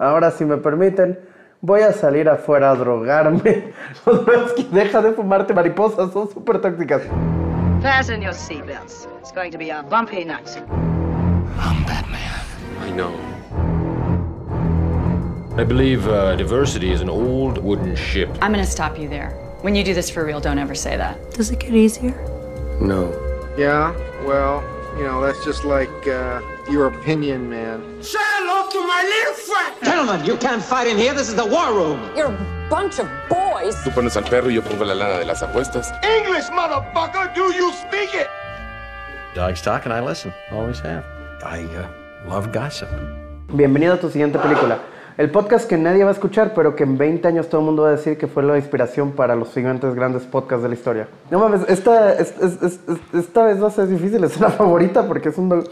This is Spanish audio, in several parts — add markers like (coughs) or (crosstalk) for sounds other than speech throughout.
Ahora, si me permiten, voy a salir afuera a drogarme. (laughs) Jodorowsky, deja de fumarte mariposas, son súper tóxicas. Fasten your seatbelts. It's going to be a bumpy night. I'm Batman. I know. I believe uh, diversity is an old wooden ship. I'm gonna stop you there. When you do this for real, don't ever say that. Does it get easier? No. Yeah, well, you know, that's just like uh, your opinion, man. Say hello to my little friend! Gentlemen, you can't fight in here. This is the war room. You're a bunch of boys. Tú pones al perro y yo pongo la lana de las apuestas. English, motherfucker! Do you speak it? Dogs talk and I listen. Always have. I uh, love gossip. Bienvenido a tu siguiente película. El podcast que nadie va a escuchar, pero que en 20 años todo el mundo va a decir que fue la inspiración para los siguientes grandes podcasts de la historia. No mames, esta, es- es- es- es- esta vez va a ser difícil, es la (laughs) favorita porque es un...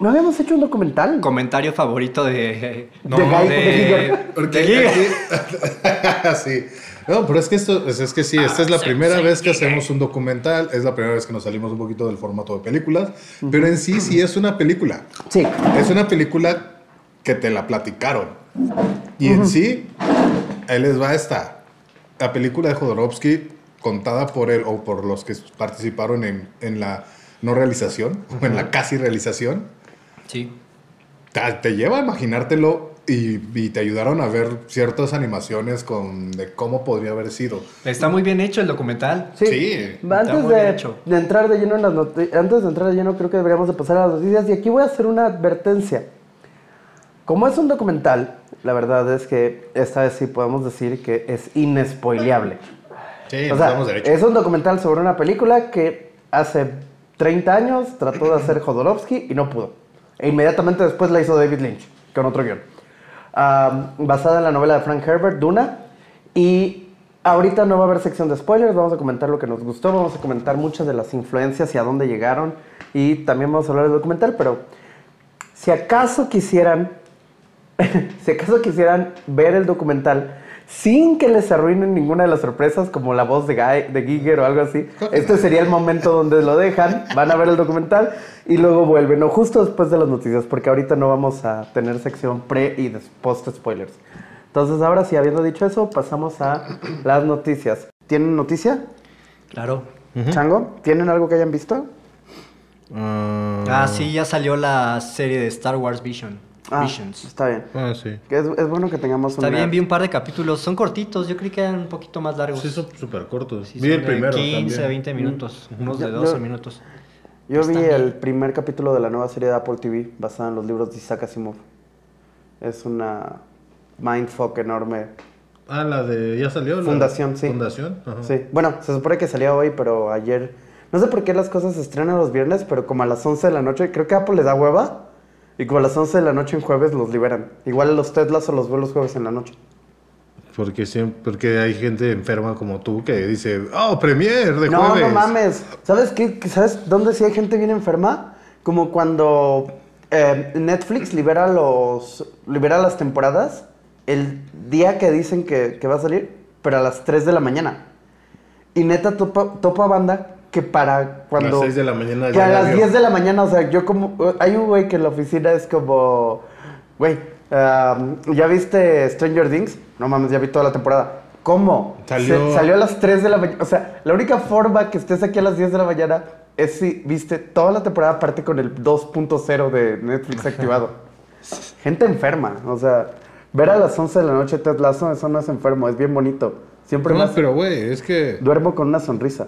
¿No habíamos hecho un documental? Comentario favorito de. De Guy- de. Porque de Giger. aquí- (laughs) sí. No, pero es que esto, es, es que sí, esta es la primera vez que hacemos un documental, es la primera vez que nos salimos un poquito del formato de películas, pero en sí sí es una película. Sí. Es una película que te la platicaron. Y en sí, ahí les va esta. La película de Jodorowsky, contada por él o por los que participaron en, en la no realización, o en la casi realización, Sí. te, te lleva a imaginártelo y, y te ayudaron a ver ciertas animaciones con, de cómo podría haber sido. Está muy bien hecho el documental. Sí. Sí. Antes muy bien de, hecho. de entrar de lleno en las noticias, antes de entrar de lleno creo que deberíamos de pasar a las noticias y aquí voy a hacer una advertencia. Como es un documental, la verdad es que esta vez sí podemos decir que es inespoileable. Sí, O sea, es un documental sobre una película que hace 30 años trató de hacer Jodorowsky y no pudo. E inmediatamente después la hizo David Lynch, con otro guion. Basada en la novela de Frank Herbert, Duna. Y ahorita no va a haber sección de spoilers, vamos a comentar lo que nos gustó, vamos a comentar muchas de las influencias y a dónde llegaron. Y también vamos a hablar del documental, pero si acaso quisieran (laughs) si acaso quisieran ver el documental sin que les arruinen ninguna de las sorpresas, como la voz de, Guy, de Giger o algo así, este sería el momento donde lo dejan, van a ver el documental y luego vuelven, o justo después de las noticias, porque ahorita no vamos a tener sección pre y post spoilers. Entonces, ahora sí, habiendo dicho eso, pasamos a las noticias. ¿Tienen noticia? Claro. Chango, ¿tienen algo que hayan visto? Ah, sí, ya salió la serie de Star Wars Vision. Ah, Visions. está bien. Ah, sí. Es, es bueno que tengamos Está una- bien, vi un par de capítulos. Son cortitos, yo creí que eran un poquito más largos. Sí, son súper cortos. Sí, Vi son el de primero 15, también. 20 minutos. Unos de Yo- 12 yo- minutos. Yo vi bien. el primer capítulo de la nueva serie de Apple TV basada en los libros de Isaac Asimov. Es una mindfuck enorme. Ah, la de... ¿Ya salió? la- Fundación, sí. Fundación. Ajá. Sí. Bueno, se supone que salía hoy, pero ayer... No sé por qué las cosas se estrenan los viernes, pero como a las 11 de la noche, creo que Apple les da hueva. Y como a las 11 de la noche en jueves los liberan. Igual los Teslas o los vuelos jueves en la noche. Porque, siempre, porque hay gente enferma como tú que dice, oh, premier de No, jueves. no mames. ¿Sabes qué? ¿Sabes dónde sí hay gente bien enferma? Como cuando eh, Netflix libera los libera las temporadas el día que dicen que, que va a salir, pero a las 3 de la mañana. Y neta topa, topa banda que para cuando... A las 6 de la mañana Que a la las vio. 10 de la mañana, o sea, yo como... Hay un güey que en la oficina es como... Güey, um, ¿ya viste Stranger Things? No mames, ya vi toda la temporada. ¿Cómo? Salió- Se- salió a las 3 de la mañana. O sea, la única forma que estés aquí a las 10 de la mañana es si viste toda la temporada aparte con el 2.0 de Netflix activado. Gente enferma. O sea, ver a las 11 de la noche Ted Lasso, eso no es enfermo, es bien bonito. Siempre No, más pero güey, es que... duermo con una sonrisa.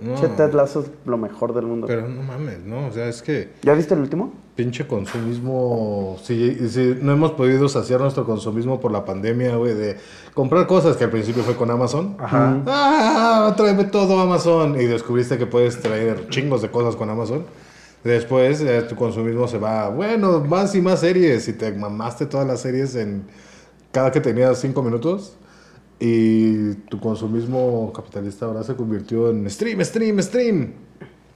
No, Che, Ted Lasso es lo mejor del mundo. pero no mames, no, o sea, es que ¿Ya viste el último? pinche consumismo, si, si no hemos podido saciar nuestro consumismo por la pandemia, güey, de comprar cosas que al principio fue con Amazon. Ajá. Ah, tráeme todo Amazon. Y descubriste que puedes traer chingos de cosas con Amazon. Después eh, tu consumismo se va, bueno, más y más series. Y te mamaste todas las series en cada que tenías cinco minutos. Y tu consumismo capitalista ahora se convirtió en stream, stream, stream.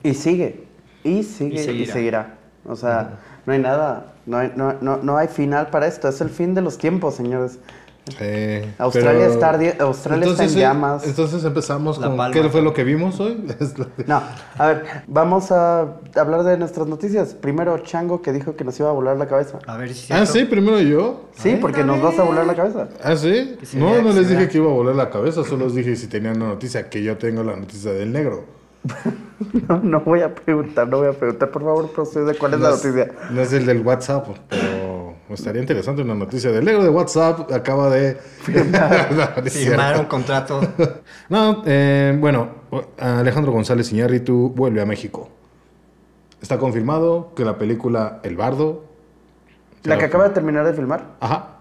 Y sigue. Y sigue y Y seguirá. seguirá. O sea, no hay nada. No hay, no, no, no hay final para esto. Es el fin de los tiempos, señores. Sí, Australia pero- está ardi- Australia está en llamas. Entonces empezamos La con Palma. qué fue lo que vimos hoy. (laughs) No, a ver, vamos a hablar de nuestras noticias. Primero, Chango que dijo que nos iba a volar la cabeza. A ver si ah, sí, primero yo. Sí, porque nos vas a volar la cabeza. Ah, sí. No, no les dije que iba a volar la cabeza, solo les dije si tenían la noticia, que yo tengo la noticia del negro. (laughs) No, no voy a preguntar, no voy a preguntar. Por favor, procede. ¿Cuál es la es- noticia? No es el del WhatsApp, pero estaría interesante una noticia del negro de WhatsApp. Acaba de (laughs) cierto. un contrato. (laughs) No, eh, bueno, Alejandro González Iñárritu vuelve a México. Está confirmado que la película El Bardo. La que acaba de terminar de filmar. Ajá.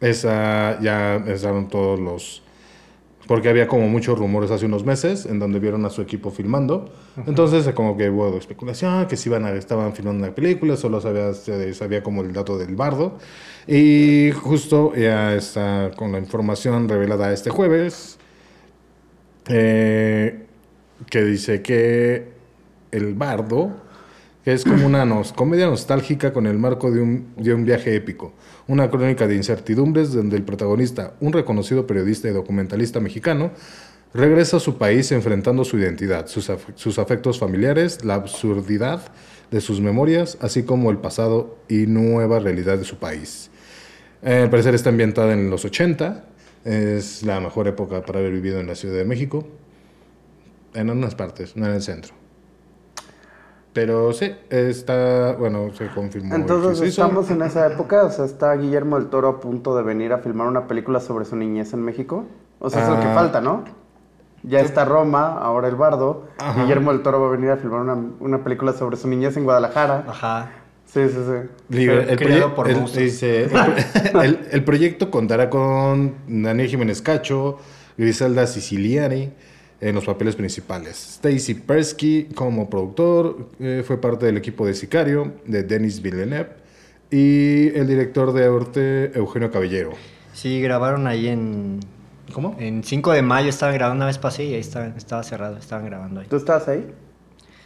Esa ya estaban todos los. Porque había como muchos rumores hace unos meses en donde vieron a su equipo filmando. Entonces, como que hubo especulación, que si iban a, estaban filmando una película, solo sabía, se sabía como el dato del bardo. Y justo ya está con la información revelada este jueves, eh, que dice que el bardo, que es como una comedia nostálgica con el marco de un, de un viaje épico, una crónica de incertidumbres donde el protagonista, un reconocido periodista y documentalista mexicano, regresa a su país enfrentando su identidad, sus afectos familiares, la absurdidad de sus memorias, así como el pasado y nueva realidad de su país. Eh, al parecer está ambientada en los 80, es la mejor época para haber vivido en la Ciudad de México, en unas partes, no en el centro. Pero sí, está, bueno, se confirmó. Entonces estamos en esa época, o sea, está Guillermo del Toro a punto de venir a filmar una película sobre su niñez en México. O sea, es lo que Ah. falta, ¿no? Ya está Roma, ahora el Bardo. Ajá. Guillermo del Toro va a venir a filmar una, una película sobre su niñez en Guadalajara. Ajá. Sí, sí, sí. El, proye- por el- dice, el- (laughs) el- el proyecto contará con Daniel Jiménez Cacho, Griselda Siciliani en los papeles principales. Stacy Persky como productor, eh, fue parte del equipo de Sicario, de Denis Villeneuve, y el director de Orte, Eugenio Caballero. Sí, grabaron ahí en. ¿Cómo? En 5 de mayo estaban grabando una vez pasé y ahí estaba, estaba cerrado, estaban grabando ahí. ¿Tú estabas ahí?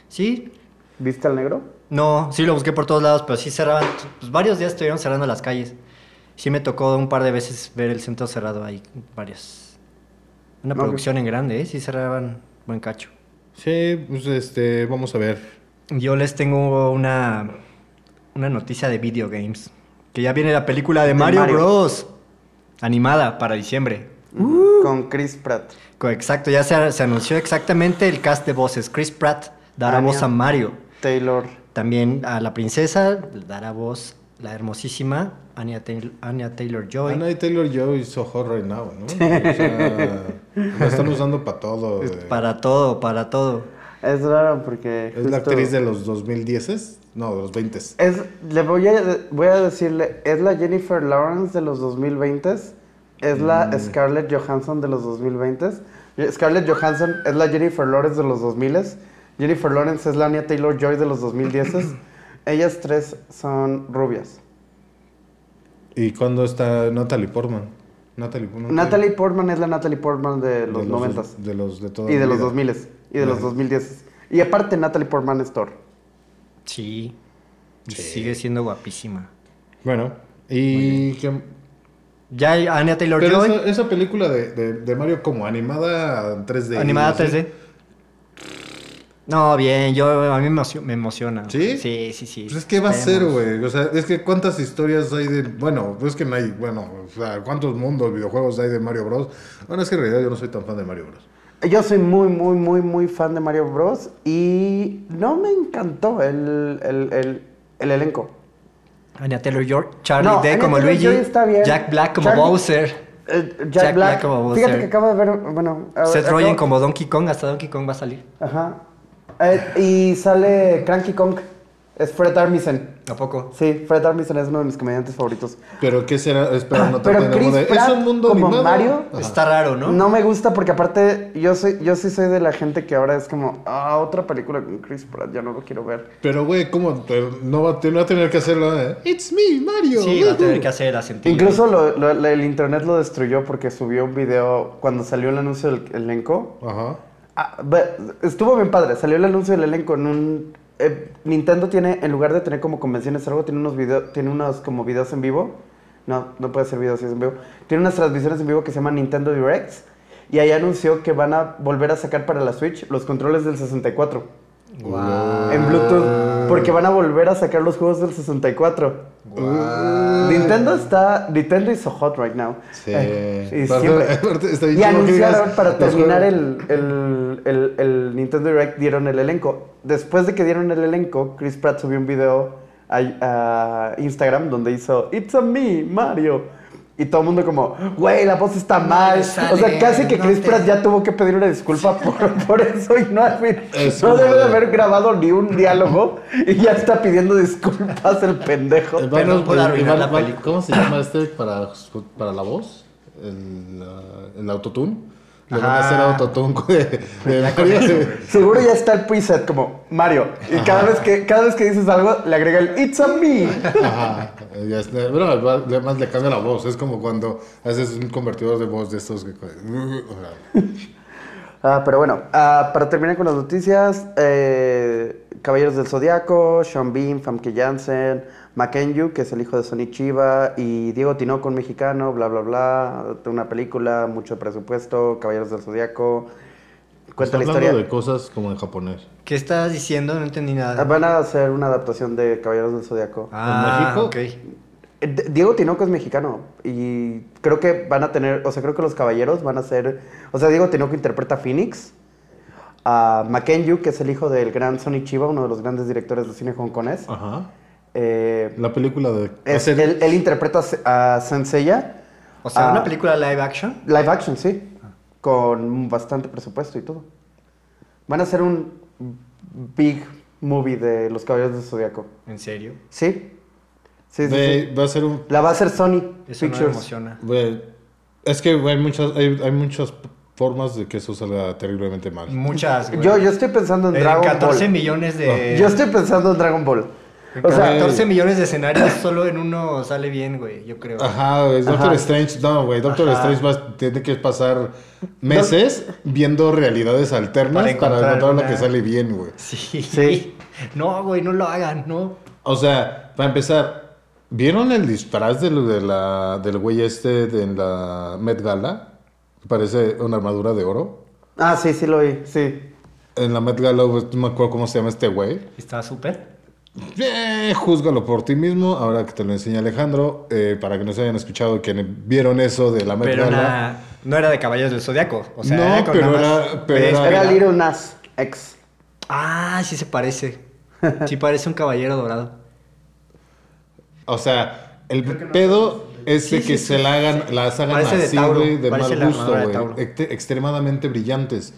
Sí, ¿Viste al negro? no, sí lo busqué por todos lados, pero sí cerraban. Pues varios días estuvieron cerrando las calles. Sí me tocó un par de veces ver el centro cerrado ahí, varios. Una producción en grande, ¿eh? Sí cerraban buen cacho. Sí, pues este, vamos a ver. Yo les tengo una, una noticia de video games. Que ya viene la película de, De Mario, Mario. Bros. Animada para diciembre. Con Chris Pratt. Exacto, ya se, se anunció exactamente el cast de voces. Chris Pratt dará Anya. voz a Mario. Taylor. También a la princesa dará voz la hermosísima Anya, Taylor, Anya Taylor-Joy. Taylor Joy is so hot right now, ¿no? (laughs) O sea, la están usando para todo. Eh. Para todo, para todo. Es raro porque. ¿Es la justo- actriz de los 2010? No, de los 20. Es, le voy a, voy a decirle, es la Jennifer Lawrence de los 2020, es la Mm. Scarlett Johansson de los 2020. Scarlett Johansson es la Jennifer Lawrence de los 2000. Jennifer Lawrence es la Anya Taylor-Joy de los 2010. (coughs) Ellas tres son rubias. ¿Y cuándo está Natalie Portman? Natalie, Portman. Natalie Portman es la Natalie Portman de los de 90 De los de toda y de la los vida. 2000 y de los Ajá. 2010. Y aparte Natalie Portman es Thor. Sí. Y Sí. Sigue siendo guapísima. Bueno, y que, Ya hay Anya pero Taylor-Joy. esa, esa película de, de, de Mario como animada en 3D. Animada ¿sí? 3D. No, bien, yo a mí me, emocio- me emociona. ¿Sí? Sí, sí, sí. Pues es que va a ser, güey. O sea, es que cuántas historias hay de. Bueno, es que no hay. Bueno, o sea, cuántos mundos, videojuegos hay de Mario Bros. Bueno, es que en realidad yo no soy tan fan de Mario Bros. Yo soy muy, muy, muy, muy fan de Mario Bros. Y no me encantó el, el, el, el elenco. Anya Taylor-Joy, Charlie No, Day Anya como Luigi, Taylor-Joy está bien. Jack Black como Charlie- Bowser, Eh, Jack, Jack Black. Black como Bowser. Fíjate que acabo de ver. Bueno, Seth Rogen como Donkey Kong, hasta Donkey Kong va a salir. Ajá. Eh, y sale Cranky Kong. Es Fred Armisen. ¿A poco? Sí, Fred Armisen es uno de mis comediantes favoritos. Pero ¿qué será? Espera, no te Pero Chris de- Pratt ¿Es un mundo como animado? Mario Ajá. Está raro, ¿no? ¿no? me gusta porque aparte yo soy yo sí soy de la gente que ahora es como, ah, otra película con Chris Pratt, ya no lo quiero ver. Pero, güey, ¿cómo? No va, no va a tener que hacerlo. ¿eh? It's me, Mario. Sí, va a tener que hacer acentito. Incluso lo- lo- lo- el internet lo destruyó porque subió un video cuando salió el anuncio del elenco. Ajá. Ah, estuvo bien padre, salió el anuncio del elenco en un... eh, Nintendo tiene, en lugar de tener como convenciones algo, tiene unos videos, tiene unos como videos en vivo No, no puede hacer videos si es en vivo. Tiene unas transmisiones en vivo que se llaman Nintendo Directs. Y ahí anunció que van a volver a sacar para la Switch los controles del 64. En Bluetooth. Porque van a volver a sacar los juegos del 64. Nintendo está. Nintendo is so hot right now. Sí. Eh, y siempre- (laughs) está bien anunciaron para terminar el, el, el Nintendo Direct, dieron el elenco. Después de que dieron el elenco, Chris Pratt subió un video a, a Instagram donde hizo It's a me, Mario. Y todo el mundo como, güey, la voz está mal. le o sale, sea, casi que no Chris te- Pratt ya tuvo que pedir una disculpa por, (laughs) por eso y no, Es no debe de haber grabado ni un diálogo y ya está pidiendo disculpas el pendejo. Eh, por pues, arruinar la película. ¿Cómo se llama este para, para la voz? El, ah, el autotune. Le van a hacer autotune. (laughs) Seguro ya está el preset como Mario. Y cada vez que cada vez que dices algo le agrega el It's a me. Ajá. Está. Bueno, además le cambia la voz. Es como cuando haces un convertidor de voz de estos que. (laughs) Ah, pero bueno, ah, para terminar con las noticias, eh, Caballeros del Zodiaco, Sean Bean, Famke Janssen, Mackenzie, que es el hijo de Sonny Chiva, y Diego Tinoco, un mexicano, bla, bla, bla, una película, mucho presupuesto, Caballeros del Zodiaco. Cuenta la hablando historia. de cosas como en japonés. ¿Qué estabas diciendo? No entendí Ah, nada. Van a hacer una adaptación de Caballeros del Zodiaco. Ah, México? ok. Diego Tinoco es mexicano y creo que van a tener, o sea, creo que los caballeros van a ser, o sea, Diego Tinoco interpreta a Phoenix, a Mackenzie, que es el hijo del gran Sonny Chiba, uno de los grandes directores de cine hongkonés. Ajá. Eh, La película de. es- él, él interpreta a Se- a Senseiya, O sea, Ah. una película live action. live action, sí, con bastante presupuesto y todo. Van a hacer un big movie de los caballeros del Zodiaco. ¿En serio? Sí. Sí, sí, de- sí. Va a ser un. La va a hacer Sony Eso no me Pictures. emociona. Güey, es que hay muchas, hay, hay muchas formas de que eso salga terriblemente mal. Muchas, güey. yo, yo estoy pensando en En Dragon 14 Ball. millones de... Yo estoy pensando en Dragon Ball. O sea, 14 millones de escenarios, (clears throat) solo en uno sale bien, güey, yo creo. Ajá, güey, Doctor Ajá. Strange, no, güey, Doctor Ajá. Strange va- tiene que pasar meses viendo realidades alternas Para para encontrar una- que sale bien, güey. Sí. Sí. (laughs) No, güey, no lo hagan, no. O sea, para empezar, ¿vieron el disfraz del, de la, del güey este de en la Met Gala? Parece una armadura de oro. Ah, sí, sí lo vi, sí. En la Met Gala, pues, no me acuerdo cómo se llama este güey. Está súper. Eh, júzgalo por ti mismo, ahora que te lo enseña Alejandro, eh, para que no se hayan escuchado que vieron eso de la Met Pero Gala. no era de Caballeros del Zodiaco. O sea, No, era pero nada más era- pero de era- Era inspirado. Little Nas X. Ah, sí se parece. (laughs) Sí parece un caballero dorado. O sea, el pedo es de Sí, que sí, se sí, la hagan, sí. las hagan Parece de así, Tauro, güey, de parece mal gusto, de güey. Extremadamente brillantes.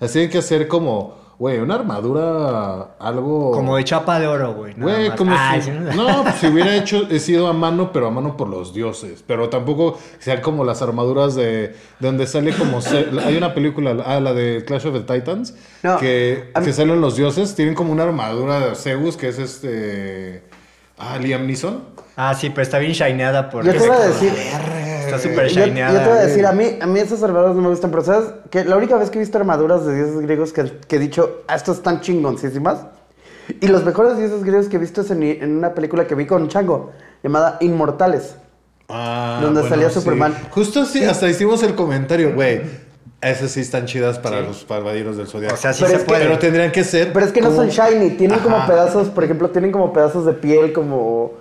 Así hay que hacer como, güey, una armadura, algo... Como de chapa de oro, güey. Güey, como Ay, si... sí. No, pues si hubiera (laughs) hecho, he sido a mano, pero a mano por los dioses. Pero tampoco sean como las armaduras de, de donde sale como... se- hay una película, ah, la de Clash of the Titans, No, que, mí- salen los dioses, tienen como una armadura de Zeus, que es este... Ah, Liam Neeson. Ah, sí, pero está bien shineada por... Yo te iba a decir. Está súper Yo, yo shineada. te iba a decir, a mí, a mí esas armaduras no me gustan, pero ¿sabes? Que la única vez que he visto armaduras de dioses griegos que, que he dicho, ah, estas están chingoncísimas. Y los mejores dioses griegos que he visto es en, en una película que vi con Chango, llamada Inmortales. Ah, Donde salía Superman. Justo así, hasta hicimos el comentario, güey. Esas sí están chidas para los caballeros del zodiaco. O sea, sí Pero se es que- puede. Pero tendrían que ser. Pero es que no como- son shiny, tienen como Ajá. pedazos, por ejemplo, tienen como pedazos de piel, como,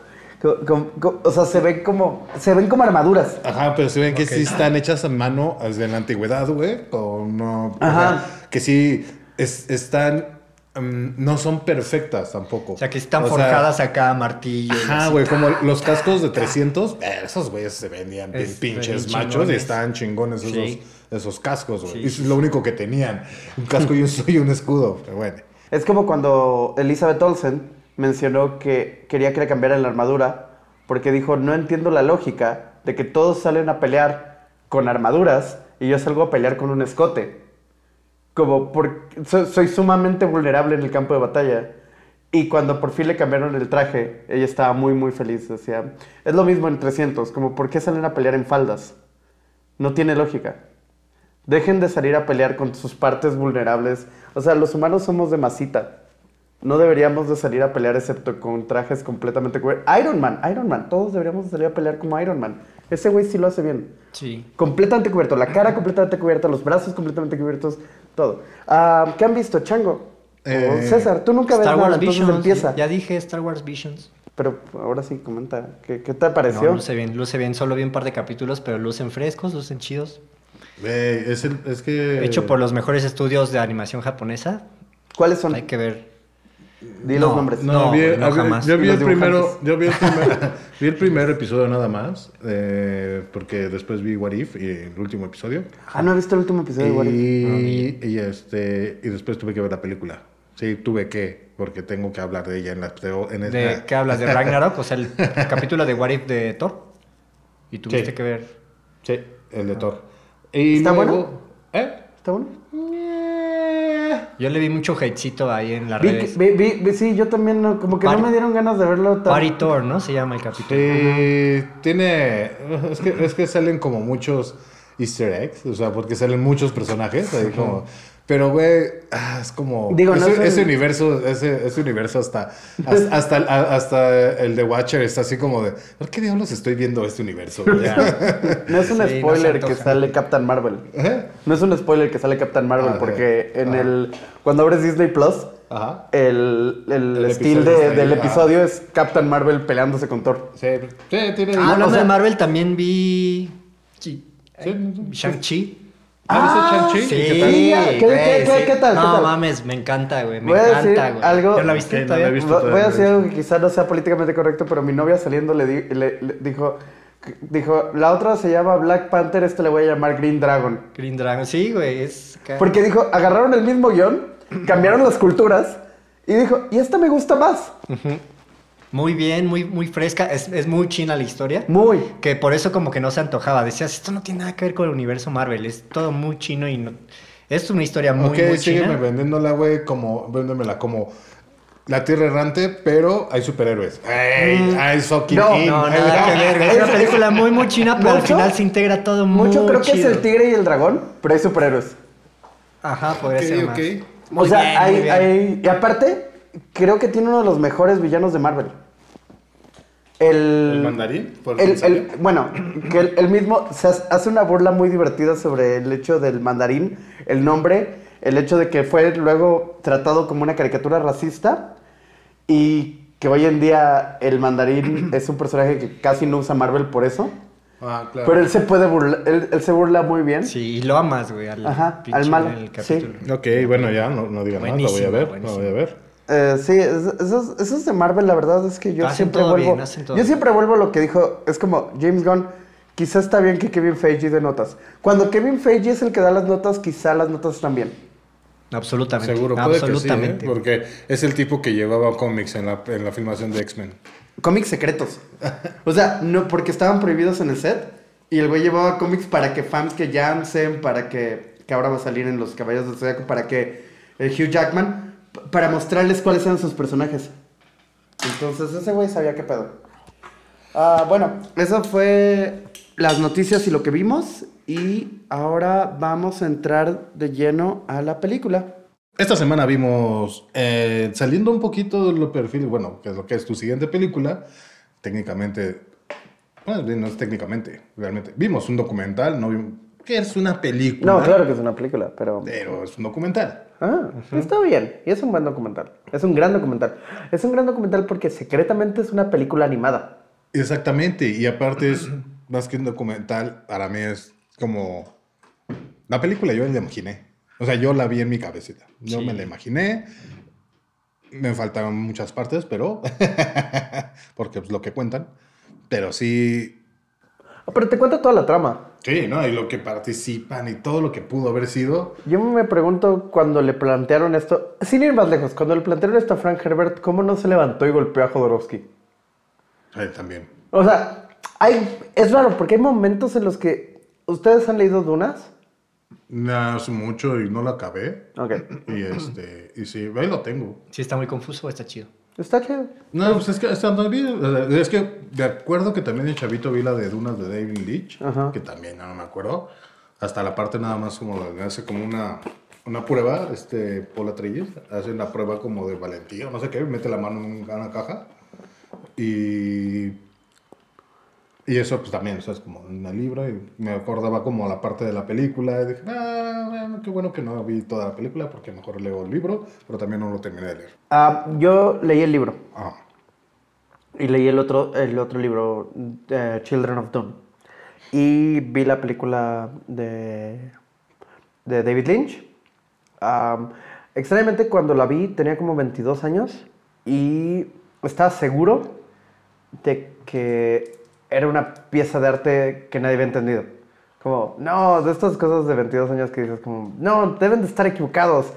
o sea, se ven como, se ven como armaduras. Ajá, pero se ven que sí están hechas a mano desde la antigüedad, güey. O no. o Ajá. sea, que sí es- están. mm, no son perfectas tampoco. O sea, que están O sea, forjadas acá a martillo. Ajá, güey, como los cascos de 300, eh, esos güeyes se vendían bien Es- pinches bien machos y estaban chingones esos, Sí. esos cascos, güey. Sí, Y es lo único que tenían. Un casco y un, (laughs) y un escudo, pero bueno. Es como cuando Elizabeth Olsen mencionó que quería que le cambiaran la armadura porque dijo, no entiendo la lógica de que todos salen a pelear con armaduras y yo salgo a pelear con un escote. Como porque soy, sumamente vulnerable en el campo de batalla. Y cuando por fin le cambiaron el traje, ella estaba muy, muy feliz. Decía, es lo mismo en 300, como ¿por qué salen a pelear en faldas? No tiene lógica. Dejen de salir a pelear con sus partes vulnerables. O sea, los humanos somos de masita. No deberíamos de salir a pelear excepto con trajes completamente cubiertos. Iron Man, Iron Man, todos deberíamos de salir a pelear como Iron Man. Ese güey sí lo hace bien. Sí. Completamente cubierto, la cara completamente cubierta, los brazos completamente cubiertos, todo. Ah, ¿Qué han visto, Chango? O Eh, César, tú nunca ves Star nada, Wars entonces Visions. empieza. Ya dije Star Wars Visions. Pero ahora sí, comenta, ¿qué, qué te No, pareció? luce bien, luce bien. Solo vi un par de capítulos, pero lucen frescos, lucen chidos. Es, el- es que... Hecho por los mejores estudios de animación japonesa. ¿Cuáles son? Hay que ver. Di No, los nombres. No, No, vi, no, jamás. Yo Y vi el primero, yo vi el primer, (laughs) vi el primer episodio nada más, eh, porque después vi What If y el último episodio. Ah, no he visto el último episodio de What If. Y, y este y después tuve que ver la película. Sí, tuve que, porque tengo que hablar de ella en la en esta- ¿De qué hablas? ¿De Ragnarok? O sea, el (laughs) capítulo de What If de Thor. Y tuviste Sí. que ver. Sí, el de Thor. Y ¿Está luego- bueno? ¿Eh? ¿Está bueno? Yo le vi mucho hatecito ahí en las Vi, redes. vi- vi- vi- sí, yo también, no- como que Party- no me dieron ganas de verlo tan... Party Thor, ¿no? Se llama el capítulo. Sí, tiene. Es que, es que salen como muchos Easter eggs, o sea, porque salen muchos personajes. ahí como- pero, güey, ah, es como. Digo, no ese, es el- ese universo, ese, ese universo hasta, hasta, hasta, el- hasta el de Watcher está así como de. ¿Por qué diablos estoy viendo este universo? güey?" No es un Sí, no se spoiler que sale Captain Marvel. ¿Eh? No es un spoiler que sale Captain Marvel, Ah, porque sí. en el... Cuando abres Disney Plus, Ajá. el, el, El estilo de- ahí, del ajá. episodio es Captain Marvel peleándose con Thor. Sí, sí, tiene. Ah, hablando o sea- de Marvel, también vi. Sí. Sí. Shang-Chi. ¿Ah, ¿viste Shang-Chi? Sí, ¿Qué tal? ¿Qué- qué- güey, qué- sí. qué tal, qué No tal? mames, me encanta, güey. Me Voy a decir encanta, güey. algo- ¿Ya la viste Sí, no la he visto. Voy a decir algo que quizás no sea políticamente correcto, pero mi novia saliendo le, di- le- le dijo... Dijo, la otra se llama Black Panther, este le voy a llamar Green Dragon. Green Dragon, sí, güey. Es. Porque dijo, agarraron el mismo guion, cambiaron las culturas y dijo, y esta me gusta más. Muy bien, muy, muy fresca. Es, es muy china la historia. Muy. Que por eso como que no se antojaba. Decías, esto no tiene nada que ver con el universo Marvel. Es todo muy chino y no... Es una historia muy, ok, muy sígueme china. vendiéndola, güey, como, véndemela como la tierra errante, pero hay superhéroes. ¡Ey! ¡Ay, fucking No, in! No, nada (laughs) que ver. güey. Es una película muy, muy china, pero al Mucho- final se integra todo muy Mucho creo que chido. es el tigre y el dragón, pero hay superhéroes. Ajá, podría Ok, ser ok. más. o sea, bien, hay, muy bien. hay- Y aparte, creo que tiene uno de los mejores villanos de Marvel. El... ¿El mandarín? ¿Por el- quién salió? el- bueno, (clears throat) que el, el mismo se hace- hace una burla muy divertida sobre el hecho del mandarín, el nombre, el hecho de que fue luego tratado como una caricatura racista y que hoy en día el mandarín (clears throat) es un personaje que casi no usa Marvel por eso. Ah, claro. Pero él se puede burlar, él, él se burla muy bien. Sí, y lo amas, güey, al, Ajá, pinche al malo, sí. capítulo. Ok, bueno, ya, no, no diga nada, lo voy a Buenísimo, ver, lo voy a ver. Eh, sí, es- esos, esos de Marvel, la verdad es que yo Hacen siempre todo vuelvo. bien, hacen todo yo bien. siempre vuelvo a lo que dijo. Es como James Gunn. Quizá está bien que Kevin Feige dé notas. Cuando Kevin Feige es el que da las notas, quizá las notas están bien. Absolutamente. Seguro, puede absolutamente. que sí, ¿eh? porque es el tipo que llevaba cómics en la, en la filmación de X-Men. Cómics secretos. o sea, no porque estaban prohibidos en el set. Y el güey llevaba cómics para que fans que Jansen, para que, que ahora va a salir en Los Caballeros del Zodiaco, para que el Hugh Jackman, para mostrarles cuáles eran sus personajes. Entonces ese güey sabía qué pedo. Ah, bueno, eso fue las noticias y lo que vimos. Y ahora vamos a entrar de lleno a la película. Esta semana vimos, eh, saliendo un poquito de lo perfil, bueno, que es lo que es tu siguiente película, técnicamente, bueno, no es técnicamente, realmente, vimos un documental, no vimos, que es una película. No, claro que es una película, pero... Pero es un documental. Ah, está bien. Y es un buen documental. Es un gran documental. Es un gran documental porque secretamente es una película animada. Exactamente, y aparte es (clears throat) más que un documental, para mí es como la película yo la imaginé. O sea, yo la vi en mi cabecita. Yo Sí. me la imaginé. Me faltaron muchas partes, pero (laughs) porque es lo que cuentan. Pero sí, Pero te cuento toda la trama. Sí, ¿no? Y lo que participan y todo lo que pudo haber sido. Yo me pregunto cuando le plantearon esto, sin ir más lejos, cuando le plantearon esto a Frank Herbert, ¿cómo no se levantó y golpeó a Jodorowsky? también. O sea, hay, es raro porque hay momentos en los que ustedes han leído Dunas. No hace mucho y no la acabé. Ok, Y este, y sí, ahí lo tengo. Sí, está muy confuso, está chido. Está chido. No, pues es que está sea, es que de acuerdo que también el chavito vi la de Dunas de David Ajá. que también no me acuerdo, hasta la parte nada más como de hace como una una prueba, este, Paul Atreides, hace una prueba como de valentía, no sé qué, mete la mano en una caja y... Y eso pues también, o sea, es como en el libro y me acordaba como la parte de la película y dije, ah, bueno, qué bueno que no vi toda la película porque mejor leo el libro, pero también no lo terminé de leer. Ah, yo leí el libro Ah, y leí el otro, el otro libro, eh, Children of Dune. Y vi la película de, de David Lynch. Am, extrañamente, cuando la vi tenía como 22 años y estaba seguro de que era una pieza de arte que nadie había entendido. Como, no, de estas cosas de 22 años que dices como, no, deben de estar equivocados.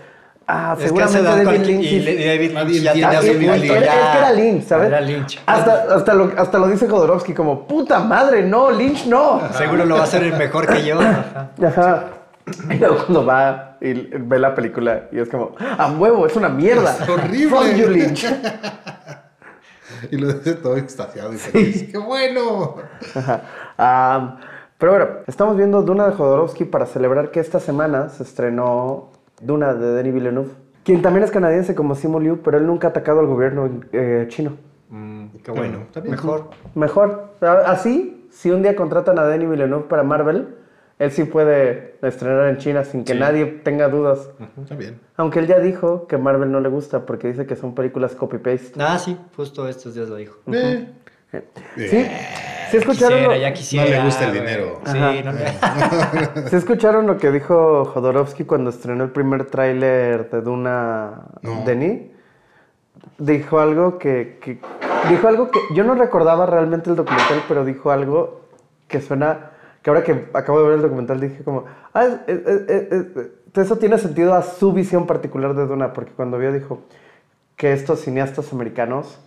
Ah, Es que seguramente edad David Lynch... y David Lynch ya Ah, tenía es, su es- vida. es que era Lynch, ¿sabes? Era Lynch. Hasta, hasta, lo, hasta lo dice Jodorowsky como, puta madre, no, Lynch no. Seguro lo va a hacer el mejor que yo. Ajá. Ajá. Y luego cuando va y ve la película y es como, a huevo, es una mierda. Es horrible. Fuck you, Lynch. (laughs) (laughs) y lo dice todo extasiado y feliz. ¡Qué bueno! Pero bueno, estamos viendo Duna de Jodorowsky para celebrar que esta semana se estrenó Duna de Denis Villeneuve, quien también es canadiense como Simu Liu, pero él nunca ha atacado al gobierno eh, chino. Qué bueno. Mejor. Mejor. Así, si un día contratan a Denis Villeneuve para Marvel, él sí puede estrenar en China sin que Sí. nadie tenga dudas. Está bien. Aunque él ya dijo que Marvel no le gusta porque dice que son películas copy-paste. Ah, sí, justo estos días lo dijo. Eh, ¿Sí? ¿Sí escucharon, Quisiera, lo, ya quisiera. No le gusta el dinero. Sí, no le... (laughs) ¿sí escucharon lo que dijo Jodorowsky cuando estrenó el primer tráiler de Duna No. Denis? Dijo algo que, que- Dijo algo que... Yo no recordaba realmente el documental, pero dijo algo que suena... Que ahora que acabo de ver el documental dije como... Ah, es- es- es- es- es- eso tiene sentido a su visión particular de Duna, porque cuando vio dijo que estos cineastas americanos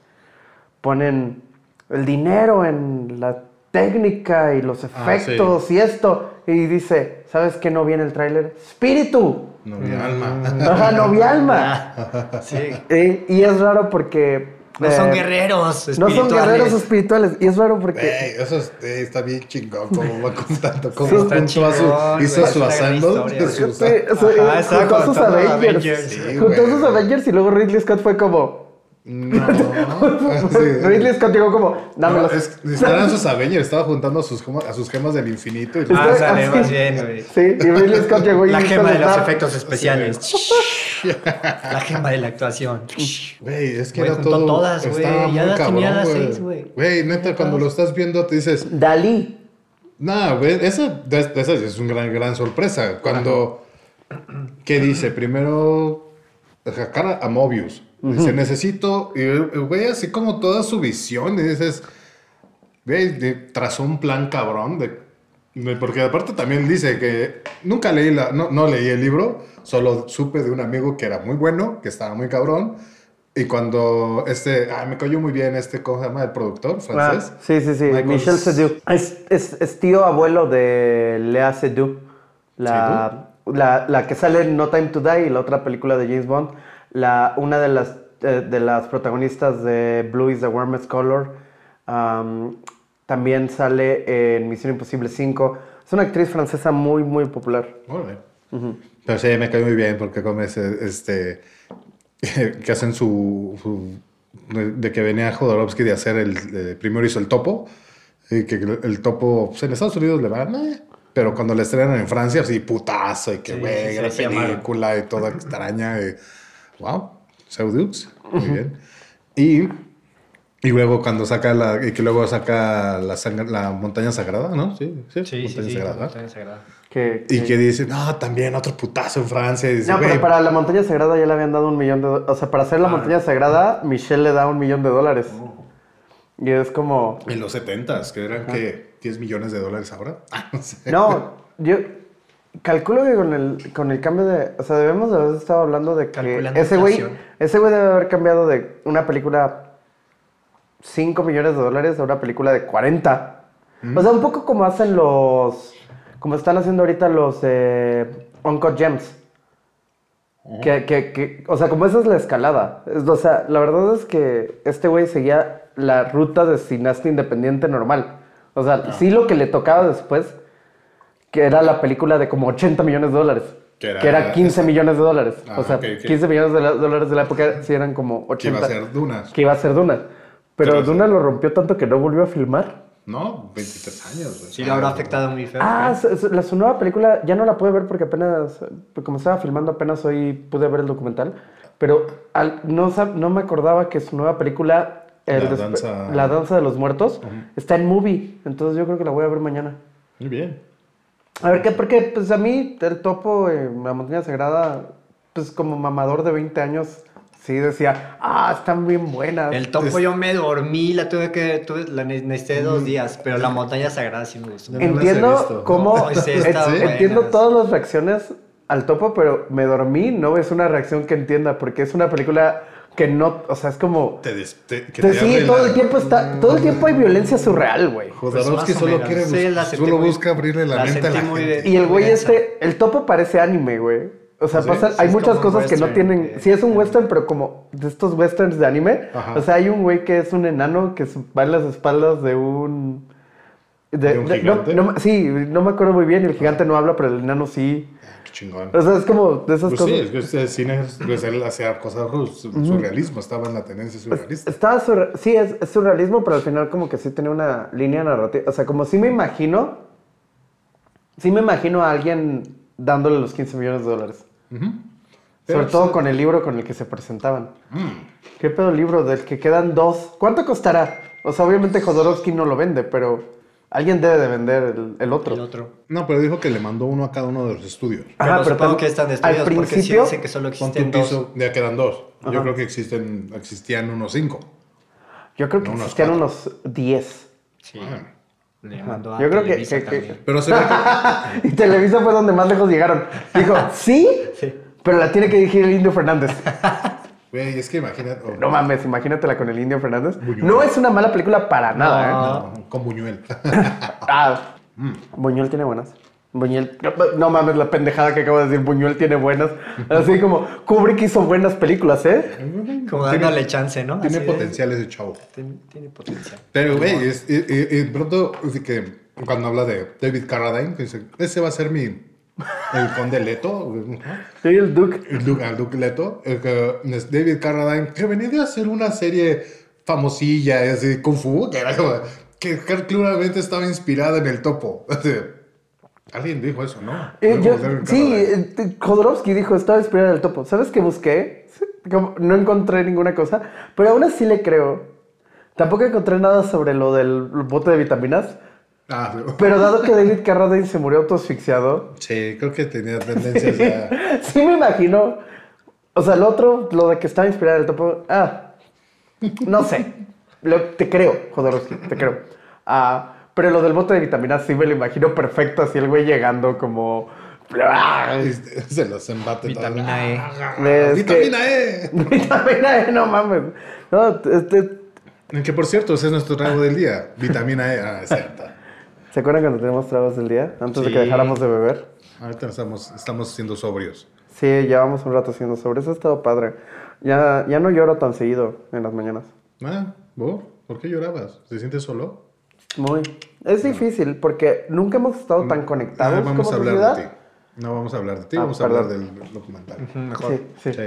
ponen el dinero en la técnica y los Ah, efectos y esto. Y dice, ¿sabes qué no viene el tráiler? ¡Espíritu! No, mi alma. Ajá, no vi alma. (laughs) Sí. Y es raro porque... No eh, son guerreros No son espirituales. guerreros espirituales. Y es raro porque... Eso es- eh, está bien chingón como va contando. Como Sí, está a su- hizo su historia. sus- Sí, sí, Ajá, juntó a sus Avengers. Avengers. Sí, juntó a sus. Avengers y luego Ridley Scott fue como... No. (laughs) Sí. Ridley Scott llegó como... No, Dámelos. es, eran sus Avengers, estaba juntando a sus, gemas, a sus gemas del infinito. Y Ah, sale más bien, güey. Sí, y Ridley Scott llegó y La gema de los efectos especiales. La gema de la actuación. Güey, es que Güey, era todo. todas, güey, estaba ya muy las tenía cabrón, las seis, güey. Güey, neta, cuando lo estás viendo te dices, Dalí. nah, güey, esa, esas es una gran, gran sorpresa. Cuando, ¿qué dice? Primero, sacar a Mobius. Dice, necesito, y el güey, así como toda su visión, y dices, güey, trazó un plan cabrón de- Porque aparte también dice que nunca leí la, no, no leí el libro, solo supe de un amigo que era muy bueno, que estaba muy cabrón. Y cuando este, ah, me cayó muy bien este, ¿cómo se llama? El productor francés. Ah, sí, sí, sí. Michael Michel S- Seydoux. Es, es, es tío abuelo de Lea Seydoux. La, la, la que sale en No Time to Die y la otra película de James Bond. La, una de las, eh, de las protagonistas de Blue is the Warmest Color. Am, también sale en Misión Imposible 5. Es una actriz francesa muy, muy popular. Órale. Pero sí, me cayó muy bien porque como ese, este, (laughs) que hacen su, su- de, que venía Jodorowsky de hacer el, eh, primero hizo el topo, y que el, el topo, pues en Estados Unidos le va, "Meh", pero cuando le estrenan en Francia, así putazo, y que güey, sí, sí, película y toda (laughs) extraña, y, wow, Saudux, muy bien. Y, y luego cuando saca la, y que luego saca la, montaña sagrada, ¿no? Sí, sí, Sí, sí, montaña sí. sagrada. montaña sagrada. Que, Y que dice, no, también otro putazo en Francia. Y dice, No, pero "Güey, para la montaña sagrada ya le habían dado un millón de dólares. O sea, para hacer la Ah. montaña sagrada, Michelle le da un millón de dólares. Y es como. En los 70s, que eran que 10 millones de dólares ahora. (laughs) Ah, no sé. No, yo calculo que con el, con el cambio de. O sea, debemos de haber estado hablando de que Calculando ese güey. Ese güey debe haber cambiado de una película 5 millones de dólares a una película de 40. O sea, un poco como hacen los. Como están haciendo ahorita los de Uncut Gems. Que, que, que, o sea, como esa es la escalada. Es- o sea, la verdad es que este güey seguía la ruta de cineasta independiente normal. O sea, sí lo que le tocaba después, que era la película de como 80 millones de dólares. Que era- que era 15 millones de dólares. Ah, o sea, ok, ok. 15 millones de la- dólares de la época sí eran como 80. Que iba a ser Dunas. Que iba a ser Duna. Pero Pero- Duna lo rompió tanto que no volvió a filmar. No, 23 años, güey. Sí, lo habrá afectado muy feo. Ah, su, su- la, su nueva película ya no la pude ver porque apenas, como estaba filmando apenas hoy pude ver el documental, pero al- no, no me acordaba que su nueva película, el La danza- La danza de los muertos, está en movie, entonces yo creo que la voy a ver mañana. Muy bien. A ver, ¿qué? Porque pues a mí el topo, en la montaña sagrada, pues como mamador de 20 años, sí decía, ah, están bien buenas. El topo yo me dormí, la tuve que, tuve, la ne- necesité dos días, pero la montaña sagrada sí me gustó. No Entiendo visto. cómo, No, sí, entiendo todas las reacciones al topo, pero me dormí, no es una reacción que entienda, porque es una película que no, o sea, es como... Te des- te- que te- te sí, abre todo la- el tiempo está, todo el tiempo hay violencia surreal, güey. Jodorowsky Pues o solo quiere Sí, solo busca abrirle la, la mente a la gente. de- Y el güey este, el topo parece anime, güey. O sea, ¿Sí? pasa- Sí, hay es muchas cosas que no tienen. eh. Sí, es un western, pero como de estos westerns de anime. Ajá. O sea, hay un güey que es un enano que va en las espaldas de un. ¿De un gigante? no- sí, no me acuerdo muy bien. El gigante no habla, pero el enano sí. Qué chingón. O sea, es como de esas Pues cosas. sí, es que este cine, pues él hacía cosas su- surrealismo, estaba en la tendencia surrealista. Estaba surre- sí, es, es surrealismo, pero al final como que sí tenía una línea narrativa. O sea, como sí me imagino, sí me imagino a alguien dándole los 15 millones de dólares. Pero, Sobre todo pues, con el libro con el que se presentaban. Mm. ¿Qué pedo libro del que quedan dos? ¿Cuánto costará? O sea, obviamente Jodorowsky no lo vende, pero alguien debe de vender el, el otro. El otro. No, pero dijo que le mandó uno a cada uno de los estudios. Pero supongo tam- que están al porque sí principio, dicen que solo Pon tu existen dos. piso, ya quedan dos. Yo creo que existen, existían unos cinco. yo creo que No, existían unos 10. Sí. Le mandó a Yo creo que- Televisa que- que- también. Pero se ve que, (laughs) y Televisa fue donde más lejos llegaron. Dijo, sí, Sí. pero la tiene que dirigir el Indio Fernández. (laughs) güey, es que imagínate. oh, No mames, imagínatela con el Indio Fernández. Buñuel. No es una mala película para nada, ¿eh? no, con Buñuel. (laughs) Ah, Buñuel tiene buenas. Buñuel, no mames la pendejada que acabo de decir, Buñuel tiene buenas. Así como Kubrick hizo buenas películas, ¿eh? Como dándole chance, ¿no? Tiene Así de- potencial ese chavo. Tiene, tiene potencial. Pero, güey, es- y, y- y pronto, así que cuando habla de David Carradine, que dice, ese va a ser mi, el conde Leto, Sí, el Duke. el Duke, el Duke Leto, el que es David Carradine, que venía de hacer una serie famosilla, así, Kung Fu, que era como, que claramente estaba inspirada en el topo. Así, Alguien dijo eso, ¿no? Eh, yo- sí, eh, Jodorowsky dijo, estaba inspirado en el topo. ¿Sabes qué busqué? Como no encontré ninguna cosa, pero aún así le creo. Tampoco encontré nada sobre lo del bote de vitaminas, Ah, sí. (laughs) pero dado que David Carradine se murió autoasfixiado, sí, creo que tenía (laughs) tendencias a... sí me imagino. O sea, el otro, lo de que estaba inspirado en el topo, ah, no sé. Lo- te creo, Jodorowsky, te creo. Ah, pero lo del bote de vitaminas sí me lo imagino perfecto, así el güey llegando como... ah, (laughs) Se los embate. Vitamina E. Es Vitamina que- E. (laughs) Vitamina E, no mames. No, este, Que por cierto, ese es nuestro trago del día. (laughs) Vitamina E. Ah, cierto. ¿Se acuerdan cuando teníamos tragos del día? Antes de que dejáramos de beber. Ahorita estamos, estamos siendo sobrios. Sí, llevamos un rato haciendo sobre eso. Ha estado padre. Ya, ya no lloro tan seguido en las mañanas. Ah, ¿vos? ¿Por qué llorabas? ¿Te sientes solo? Muy. Es difícil porque nunca hemos estado tan Ah, conectados vamos como a hablar sociedad. de ti. No vamos a hablar de ti, Ah, vamos a hablar del documental. Mejor. Sí, sí. Sí.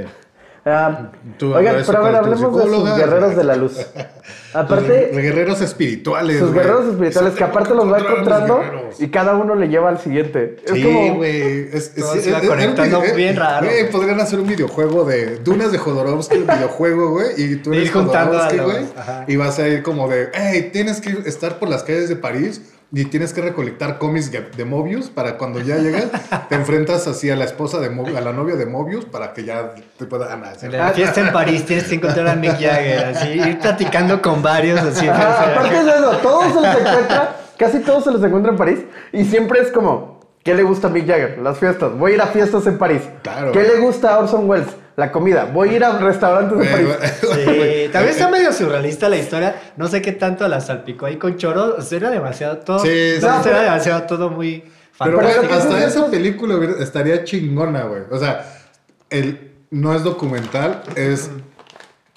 Ah, Tú oigan, pero a ver, hablemos de sus guerreros de la luz. Los (laughs) Aparte, guerreros espirituales. sus guerreros espirituales Eso que aparte los va encontrando y cada uno le lleva al siguiente. Es Sí, güey. Es, es, es- es- conectando video- bien raro. Güey, podrían hacer un videojuego de Dunas de Jodorowsky, un videojuego, güey. Y tú Ir eres Jodorowsky, güey. Y vas a ir como de, hey, tienes que estar por las calles de París y tienes que recolectar cómics de, Mobius para cuando ya llegas, (laughs) te enfrentas así a la esposa de Mobius, a la novia de Mobius para que ya te pueda ganar. En la fiesta en París tienes que encontrar a Mick Jagger, así, ir platicando con varios, así. Ajá, aparte de eso, todos se los encuentra, casi todos se los encuentra en París y siempre es como, ¿qué le gusta a Mick Jagger? Las fiestas. Voy a ir a fiestas en París. Claro. ¿Qué le gusta a Orson Welles? La comida. Voy a ir a restaurantes en Güey, París. Sí, (laughs) también está medio surrealista la historia. No sé qué tanto la salpicó ahí con choro. Era demasiado todo. Sí, no, sí. era demasiado todo muy Pero, Pero hasta esa película estaría chingona, güey. O sea, el, no es documental, es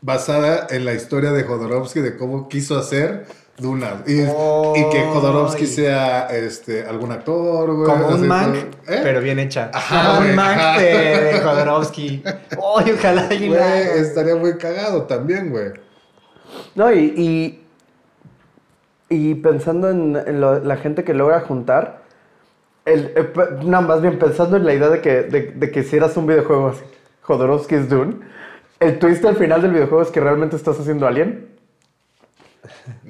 basada en la historia de Jodorowsky de cómo quiso hacer Duna. Y, y que Jodorowsky sea este, algún actor, güey. Como un Mank. ¿Eh? pero bien hecha. Ajá, Como güey, un Mank de, de Jodorowsky. Ay, ojalá alguien Güey, estaría muy cagado también, güey. No, y, y, y pensando en, en lo- la gente que logra juntar, el, eh, no, más bien pensando en la idea de que, de, de que hicieras un videojuego así, Jodorowsky's Dune, el twist al final del videojuego es que realmente estás haciendo Alien.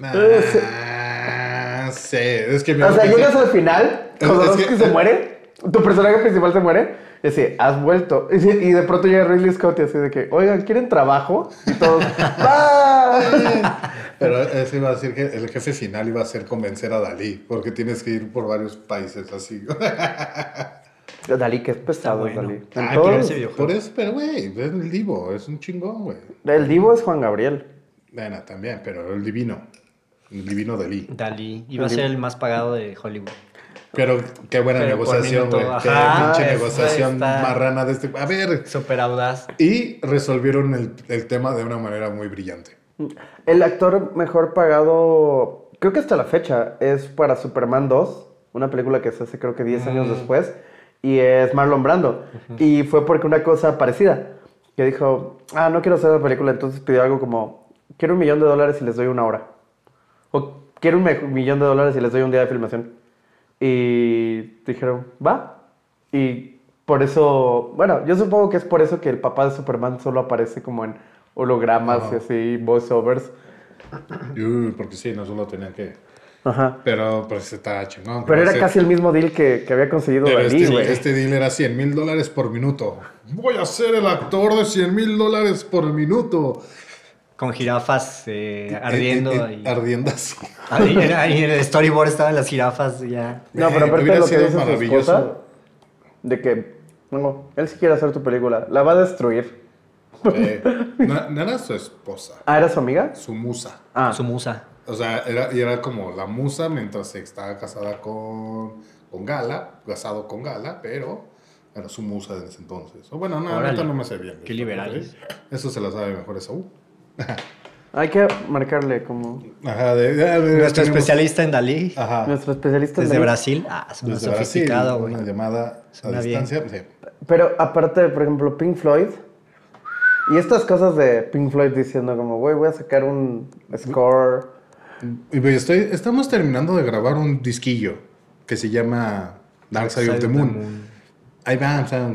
Ah, sí. Es que O sea, llegas al final, Es- Jodorowsky es que- se muere, tu personaje principal se muere, y así, has vuelto. Y, de pronto llega Ridley Scott y así de que, oigan, ¿quieren trabajo? Y todos, (laughs) ¡va! Pero eso iba a decir que el jefe final iba a ser convencer a Dalí, porque tienes que ir por varios países así. (laughs) Dalí, que es pesado, bueno. Dalí. Ah, todos- pero ese videojuego. por eso, pero güey, es el divo, es un chingón, güey. el divo es Juan Gabriel. Bueno, también, pero el divino. El divino Dalí. Dalí. Iba a ser el más pagado de Hollywood. Pero qué buena Pero negociación, güey. Qué pinche negociación marrana de este. A ver. Súper audaz. Y resolvieron el, el tema de una manera muy brillante. El actor mejor pagado, creo que hasta la fecha, es para Superman 2, una película que se hace creo que 10 años después, y es Marlon Brando. Y fue porque una cosa parecida, que dijo, ah, no quiero hacer la película, entonces pidió algo como, quiero un millón de dólares y les doy una hora. O quiero un millón de dólares y les doy un día de filmación. Y dijeron, va. Y por eso, bueno, yo supongo que es por eso que el papá de Superman solo aparece como en hologramas y así, voiceovers. Uy, porque sí, no solo tenían que. Ajá. Pero pues está chingón. Pero era casi el mismo deal que, que había conseguido Pero Dalí, este, este deal era 100 mil dólares por minuto. Voy a ser el actor de 100 mil dólares por minuto. Con jirafas eh, ardiendo. Eh, eh, y- Ardiendo (laughs) así. ahí, en- ahí en el storyboard estaban las jirafas ya. No, pero Eh, aparte hubiera de lo que de que, no, él sí quiere hacer tu película, la va a destruir. Eh, no, no era su esposa, Ah, ¿era su amiga? su musa. Ah, Su musa. O sea, era, y era como la musa mientras estaba casada con, con Gala, casado con Gala, pero era su musa desde ese entonces. O bueno, no, ahorita no me sé bien. Qué liberales. Eso se lo sabe mejor Esaú. (laughs) hay que marcarle como Ajá, de, de- de- Nuestro tenemos- especialista en Dalí. Ajá. nuestro especialista en Desde Dalí. Brasil. Ah, Desde Brasil, sofisticado, güey. una llamada a Suena distancia. Sí. Pero aparte, por ejemplo, Pink Floyd. Y estas cosas de Pink Floyd diciendo como, güey, voy a sacar un score. Y pues estoy, estamos terminando de grabar un disquillo que se llama Dark Side of the Moon. Ahí va, o sea,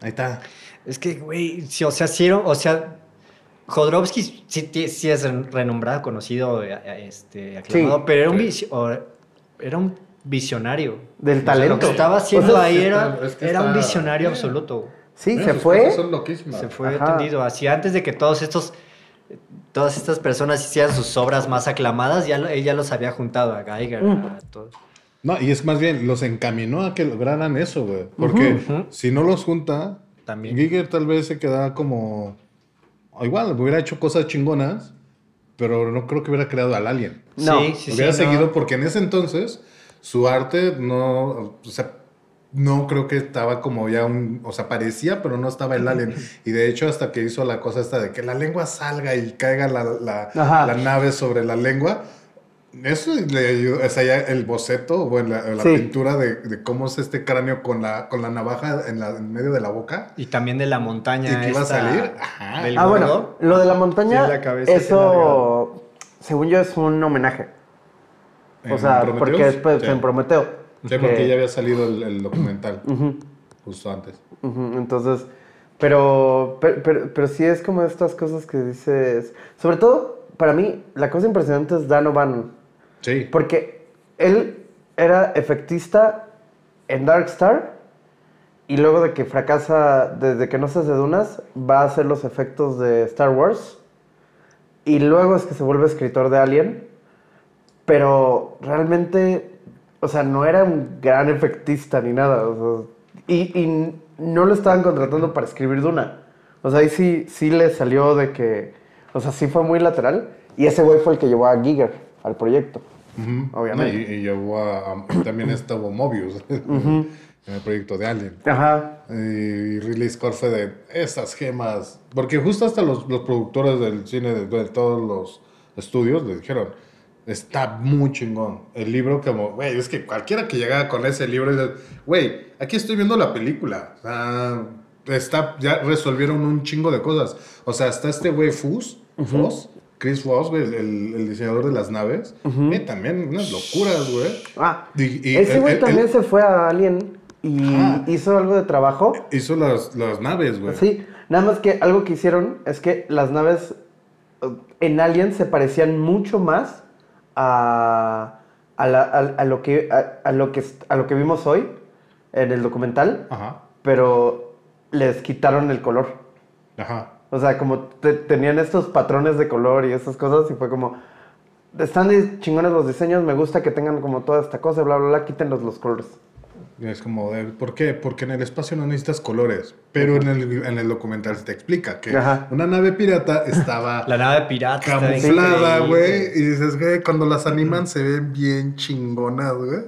ahí está. Es que, güey, sí, o sea, era- o sea, Jodorowsky sí, es renombrado, conocido, eh, eh, este, aclamado, Sí. pero era un, era visionario. Del O sea, talento. lo que estaba haciendo O sea, ahí era, está- es que era un visionario absoluto. Sí, Mira, se fue. cosas Son loquísimas. Se fue Ajá. tendido. Así antes de que todos estos, todas estas personas hicieran sus obras más aclamadas, ya ya los había juntado a Geiger, Mm. a todos. No, y es más bien, los encaminó a que lograran eso, güey. Porque si no los junta, También. Giger tal vez se quedaba como. Igual, hubiera hecho cosas chingonas, pero no creo que hubiera creado al Alien. No, sí, sí, hubiera sí, no. seguido porque en ese entonces su arte no. O sea, no creo que estaba como ya un. O sea, parecía, pero no estaba el Alien. (laughs) Y de hecho, hasta que hizo la cosa esta de que la lengua salga y caiga la, la, la nave sobre la lengua. Eso le ayudó, o sea, ya el boceto, o la, la Sí. pintura de, de cómo es este cráneo con la, con la navaja en, la, en medio de la boca. Y también de la montaña. ¿Y que iba a salir? Ajá. del Ah, bueno, lo de la montaña, Sí, la cabeza eso, según yo, es un homenaje. O ¿En sea, porque es pues, Sí. en Prometeo. Sí, porque Que- ya había salido el, el documental justo antes. entonces, pero, pero, pero, pero sí es como estas cosas que dices. Sobre todo, para mí, la cosa impresionante es Dan O'Bannon. Porque él era efectista en Dark Star y luego de que fracasa, desde que no se hace Dunas, va a hacer los efectos de Star Wars y luego es que se vuelve escritor de Alien, pero realmente, o sea, no era un gran efectista ni nada, y, y no lo estaban contratando para escribir Duna. O sea, ahí sí, sí le salió de que, o sea, sí fue muy lateral y ese güey fue el que llevó a Giger al proyecto. Ujú. Obviamente. No, y, y llevó a, a- también estuvo Mobius (laughs) en el proyecto de Alien. Ajá. Y Ridley Scott fue de esas gemas. Porque justo hasta los, los productores del cine de, de todos los estudios le dijeron: Está muy chingón. El libro como, güey, es que cualquiera que llegara con ese libro, güey, aquí estoy viendo la película. O sea, está, ya resolvieron un chingo de cosas. O sea, está este güey Foss, Foss, Chris güey, el, el diseñador de las naves. También unas locuras, güey. Ah, Y- y ese güey también se fue a Alien y hizo algo de trabajo. Hizo las, las naves, güey. Sí, nada más que algo que hicieron es que las naves eh, en Alien se parecían mucho más a, a, la- a- a lo, que, a, lo que, a lo que vimos hoy en el documental, Ajá, pero les quitaron el color. ajá. O sea, como te- tenían estos patrones de color y esas cosas y fue como... Están chingones los diseños, me gusta que tengan como toda esta cosa, bla, bla, bla, quítenlos los colores. Es como, de, ¿por qué? Porque en el espacio no necesitas colores. Pero en el, en el documental se te explica que Ajá. una nave pirata estaba (laughs) La nave pirata. camuflada, güey. Y dices, güey, cuando las animan se ven bien chingonas, güey.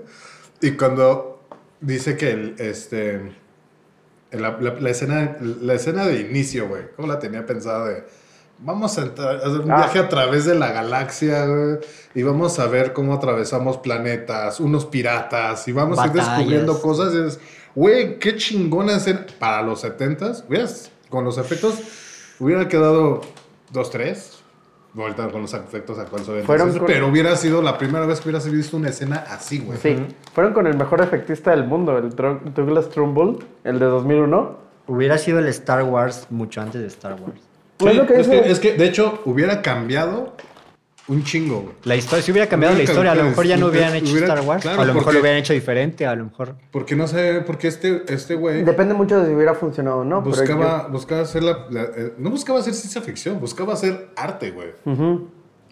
Y cuando dice que el, este, la, la- la escena, la escena de inicio, güey, ¿cómo la tenía pensada de... Vamos a, entrar- a hacer un Ah. viaje a través de la galaxia, güey, y vamos a ver cómo atravesamos planetas, unos piratas, y vamos a ir descubriendo cosas. Y es, güey, qué chingona escena. Para los 70s, hubieras- con los efectos, hubiera quedado 2-3. Ahorita con los efectos actuales, sí, con- pero hubiera sido la primera vez que hubieras visto una escena así, güey. Sí, fueron con el mejor efectista del mundo, el Douglas Trumbull, el de 2001. Hubiera sido el Star Wars mucho antes de Star Wars. Sí, Es lo que es, dice- que, es que, de hecho, hubiera cambiado un chingo, güey. La historia, si hubiera cambiado la Hubiera historia, a lo mejor ya no hubieran hecho hubiera- Star Wars. claro, a lo mejor porque- lo hubieran hecho diferente, a lo mejor. Porque no sé, porque este, este güey Depende mucho de si hubiera funcionado o no. pero buscaba, buscaba hacer la, la- eh, no buscaba hacer ciencia ficción, buscaba hacer arte, güey. yo- Ujú.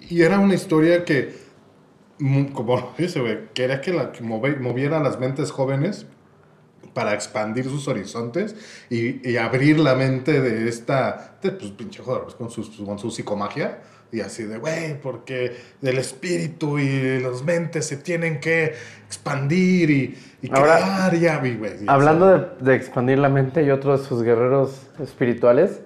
Y era una historia que, mm, como (laughs) dice, güey, quería que, la, que moviera las mentes jóvenes para expandir sus horizontes y, y abrir la mente de esta, de, pues pinche joder, pues, con, su, con su psicomagia. Y así de, güey, porque el espíritu y las mentes se tienen que expandir y, y Ahora, crear y, ab- y, güey, y Hablando de, de expandir la mente y otro de sus guerreros espirituales,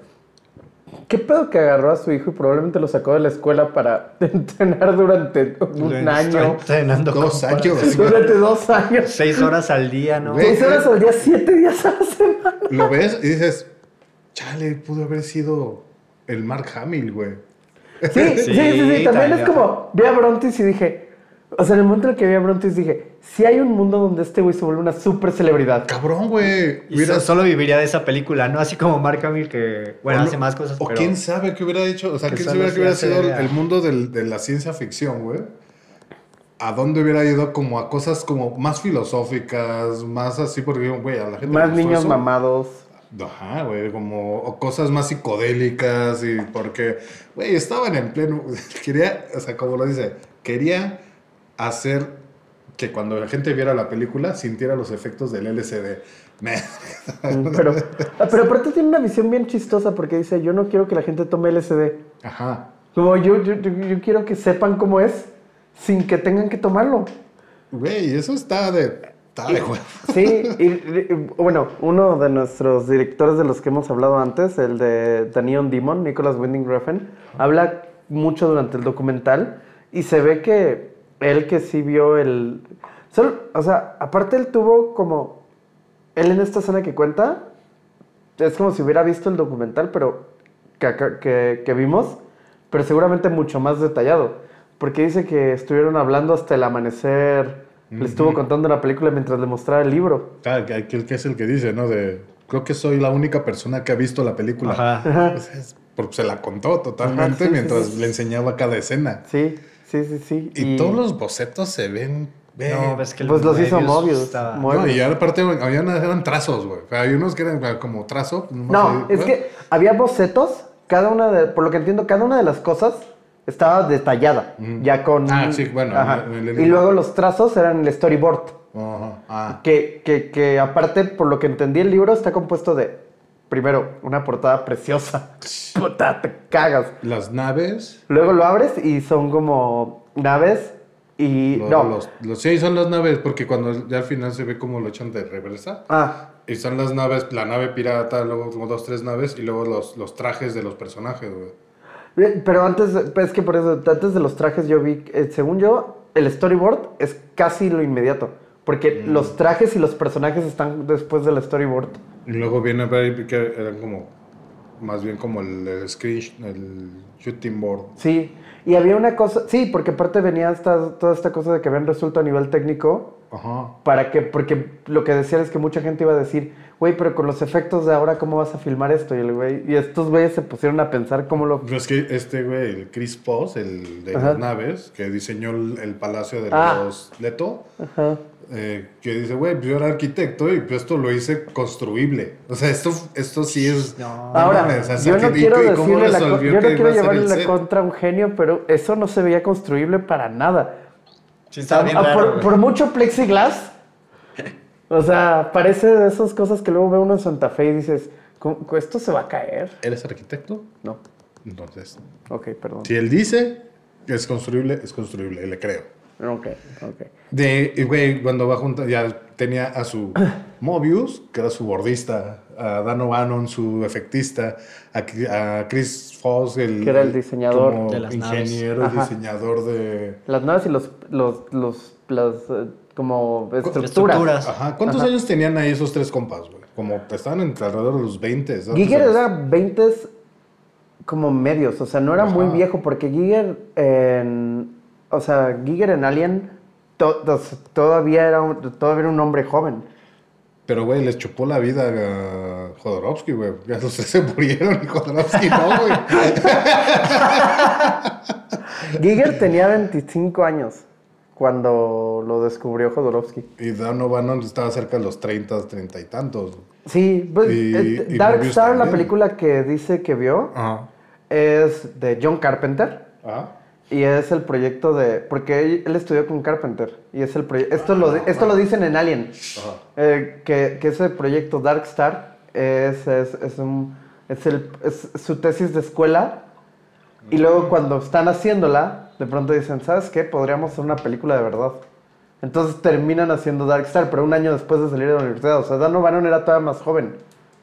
¿qué pedo que agarró a su hijo y probablemente lo sacó de la escuela para (laughs) entrenar durante un año? entrenando Dos para- años. Durante dos años. Seis horas al día, ¿no? Seis horas al día, siete días a la semana. Lo ves y dices, chale, pudo haber sido el Mark Hamill, güey. Sí, sí, sí, sí, También también. es como, vi a Brontis y dije, o sea, en el momento en el que vi a Brontis dije, si hay un mundo donde este güey se vuelve una super celebridad. Cabrón, güey. Y Hubiera- so- solo viviría de esa película, ¿no? Así como Mark Hamill que, bueno, o hace más cosas, O pero... quién sabe qué hubiera hecho. O sea, que quién sabe qué hubiera sido el, mundo del- de la ciencia ficción, güey. ¿A dónde hubiera ido como a cosas como más filosóficas, más así? Porque, güey, a la gente Más niños eso. mamados. Ajá, güey, como o cosas más psicodélicas y porque, güey, estaban en pleno, (laughs) quería, o sea, como lo dice, quería hacer que cuando la gente viera la película sintiera los efectos del LCD. (laughs) Me- Pero, ah, pero aparte tiene una visión bien chistosa porque dice, yo no quiero que la gente tome LSD. Ajá. Como yo, yo, yo, yo quiero que sepan cómo es sin que tengan que tomarlo. Güey, eso está de... Está de huevo. Sí, y, y, bueno, uno de nuestros directores de los que hemos hablado antes, el de The Neon Demon, Nicholas Winding Refn, habla mucho durante el documental y se ve que él que sí vio el... solo- o sea, aparte él tuvo como... Él en esta escena que cuenta, es como si hubiera visto el documental, pero que, que, que vimos, pero seguramente mucho más detallado. Porque dice que estuvieron hablando hasta el amanecer, le estuvo contando la película mientras le mostraba el libro. Claro, que, que- que es el que dice, ¿no? De, creo que soy la única persona que ha visto la película. Ajá. Pues es- porque se la contó totalmente Ajá, sí, sí, mientras sí. le enseñaba cada escena. Sí, sí, sí, sí. Y, todos los bocetos se ven... ven- No, ves que el Pues los hizo Mobius. No, y aparte había unas- eran trazos, güey. O sea, hay unos que eran como trazo. No, es que había bocetos, cada una de, por lo que entiendo, cada una de las cosas estaba detallada, ya con... Ah, sí, bueno, Ajá. Y luego los trazos eran el storyboard. Ah. que, que, que aparte, por lo que entendí, el libro está compuesto de, primero, una portada preciosa, (laughs) puta, te cagas. Las naves. Luego lo abres y son como naves y... Los, no, los, los- sí, son las naves, porque cuando ya al final se ve como lo echan de reversa. ah, Y son las naves, la nave pirata, luego como dos, tres naves, y luego los, los trajes de los personajes, güey. Pero antes, es que por eso, antes de los trajes yo vi, eh, según yo, el storyboard es casi lo inmediato. Porque Mm. los trajes y los personajes están después del storyboard. Y luego viene a ver que eran como, más bien como el, el screen, el shooting board. Sí, y había una cosa, sí, porque aparte venía esta, toda esta cosa de que habían resuelto a nivel técnico, Ajá. para que, porque lo que decían es que mucha gente iba a decir, güey, pero con los efectos de ahora, ¿cómo vas a filmar esto? Y, el güey, y estos güeyes se pusieron a pensar cómo lo... Pero es que este güey, el Chris Foss, el de Ajá. las naves, que diseñó el, el palacio de Ah. los Leto, Ajá. eh, que dice, güey, pues yo era arquitecto y pues esto lo hice construible. O sea, esto, esto sí es... no Ahora, o sea, yo no que- quiero y cómo decirle la yo no quiero llevarle la contra a un genio, pero eso no se veía construible para nada. Sí, estaba bien Ah, raro, por, por mucho plexiglass. (laughs) O sea, parece de esas cosas que luego ve uno en Santa Fe y dices, "¿Cómo- ¿esto se va a caer? ¿Eres arquitecto? No. Entonces, Ok, perdón. si él dice que es construible, es construible, le creo. Ok, ok. De, y, güey, cuando va junto, ya tenía a su (clears throat) Mobius, que era su bordista, a Dan O'Bannon, su efectista, a, a Chris Foss, el, Que era el diseñador como de las naves. ingeniero, Ajá. diseñador de... Las naves y los, los, los, las, eh, como estructuras. Estructuras. Ajá. ¿Cuántos Ajá. años tenían ahí esos tres compas, güey? Como estaban entre alrededor de los 20. ¿no? Giger era 20 como medios, o sea, no era muy viejo porque Giger en, o sea, Giger en Alien to- to- todavía era un, todavía era un hombre joven. Pero, güey, les chupó la vida a Jodorowsky, güey. Ya los tres se murieron y Jodorowsky no, güey. (laughs) Giger tenía 25 años cuando lo descubrió Jodorowsky. y Dan O'Bannon estaba cerca de los 30, 30 y tantos. Sí, pues, Y- eh, y Dark Star, la también. película que dice que vio, Ajá. es de John Carpenter. Ah. Y es el proyecto de. Porque él, estudió con Carpenter. Y es el proyecto. Esto, lo, esto lo dicen en Alien. eh, que, que ese proyecto Dark Star es, es, es, un, es, el, es su tesis de escuela. Y luego cuando están haciéndola, de pronto dicen: ¿Sabes qué? Podríamos hacer una película de verdad. Entonces terminan haciendo Dark Star, pero un año después de salir de la universidad. O sea, Dan O'Bannon era todavía más joven.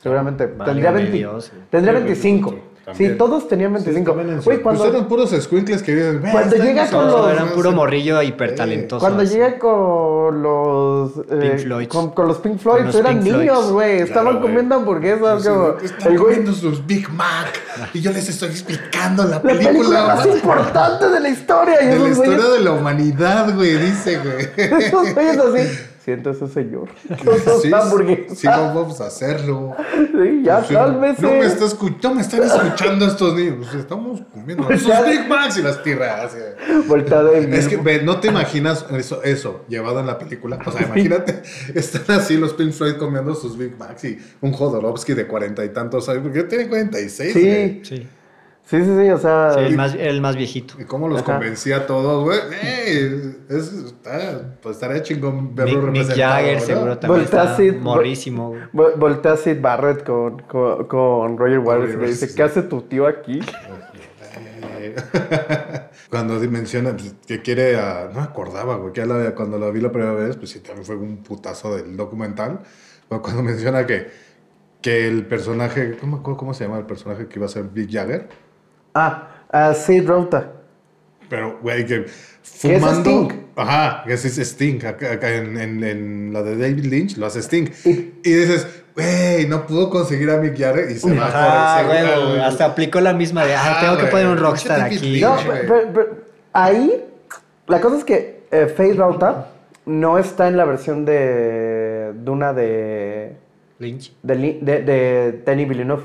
Seguramente. Tendría, 20 Dios, güey. tendría Sí, 25. También. Sí, todos tenían 25. Güey, cuando, Pues eran puros squinkles que dicen... "Güey, Cuando llega con los- No, era un no puro sé". morrillo hipertalentoso. Cuando así. llega con los eh, Pink Floyds. Con, con los Pink Floyd, los eran Pink niños, güey. Claro, Estaban güey. comiendo hamburguesas. Sí, como, Están el güey, comiendo sus Big Mac y yo les estoy explicando la la película, película, más importante de la historia. Y de la historia de la humanidad, güey, dice, güey. (laughs) esos güeyes así. Siéntese, señor. (laughs) Esos Sí, sí, no vamos a hacerlo. Sí, ya, Sí, cálmese. No me, está escu- no me están escuchando estos niños. Pues estamos comiendo sus. Big Macs y las tirras. Voltea de Es que ve, no te imaginas eso, eso llevado en la película. O sea, imagínate, (laughs) están así los Pink Floyd comiendo sus Big Macs y un Jodorowsky de cuarenta y tantos años, porque tiene 46. güey. Sí, Sí. Sí, sí, sí, o sea. Sí, el más, el más viejito. Y cómo los Ajá. convencía a todos, güey. Ey, es, está, pues estaría chingón verlo Mick, Mick representado. Jagger ¿verdad? seguro también Voltea está así, morrísimo. güey. Vol- Voltea Sid Barrett con, con, con Roger Waters y le Waters, dice: sí. ¿Qué hace tu tío aquí? (laughs) Cuando menciona pues, que quiere a. No me acordaba, güey. Que la- cuando la vi la primera vez, pues sí, también fue un putazo del documental. Pero cuando (laughs) menciona que, que el personaje. No me acuerdo cómo se llama el personaje que iba a ser Big Jagger. Ah, a Sid Rota. Pero, güey, que Que es fumando. Sting. Ajá, que es es Sting. Acá, acá en, en- en la de David Lynch lo hace Sting. Y- Y, dices, güey, no pudo conseguir a Mick Jagger y se va Ah, ese- güey, hasta aplicó la misma de, ah, tengo que güey. poner un rockstar aquí. Lynch. No, pero- pero- ahí la cosa es que eh, Face Rauta no está en la versión de Duna de Lynch. de, de, de Denis Villeneuve.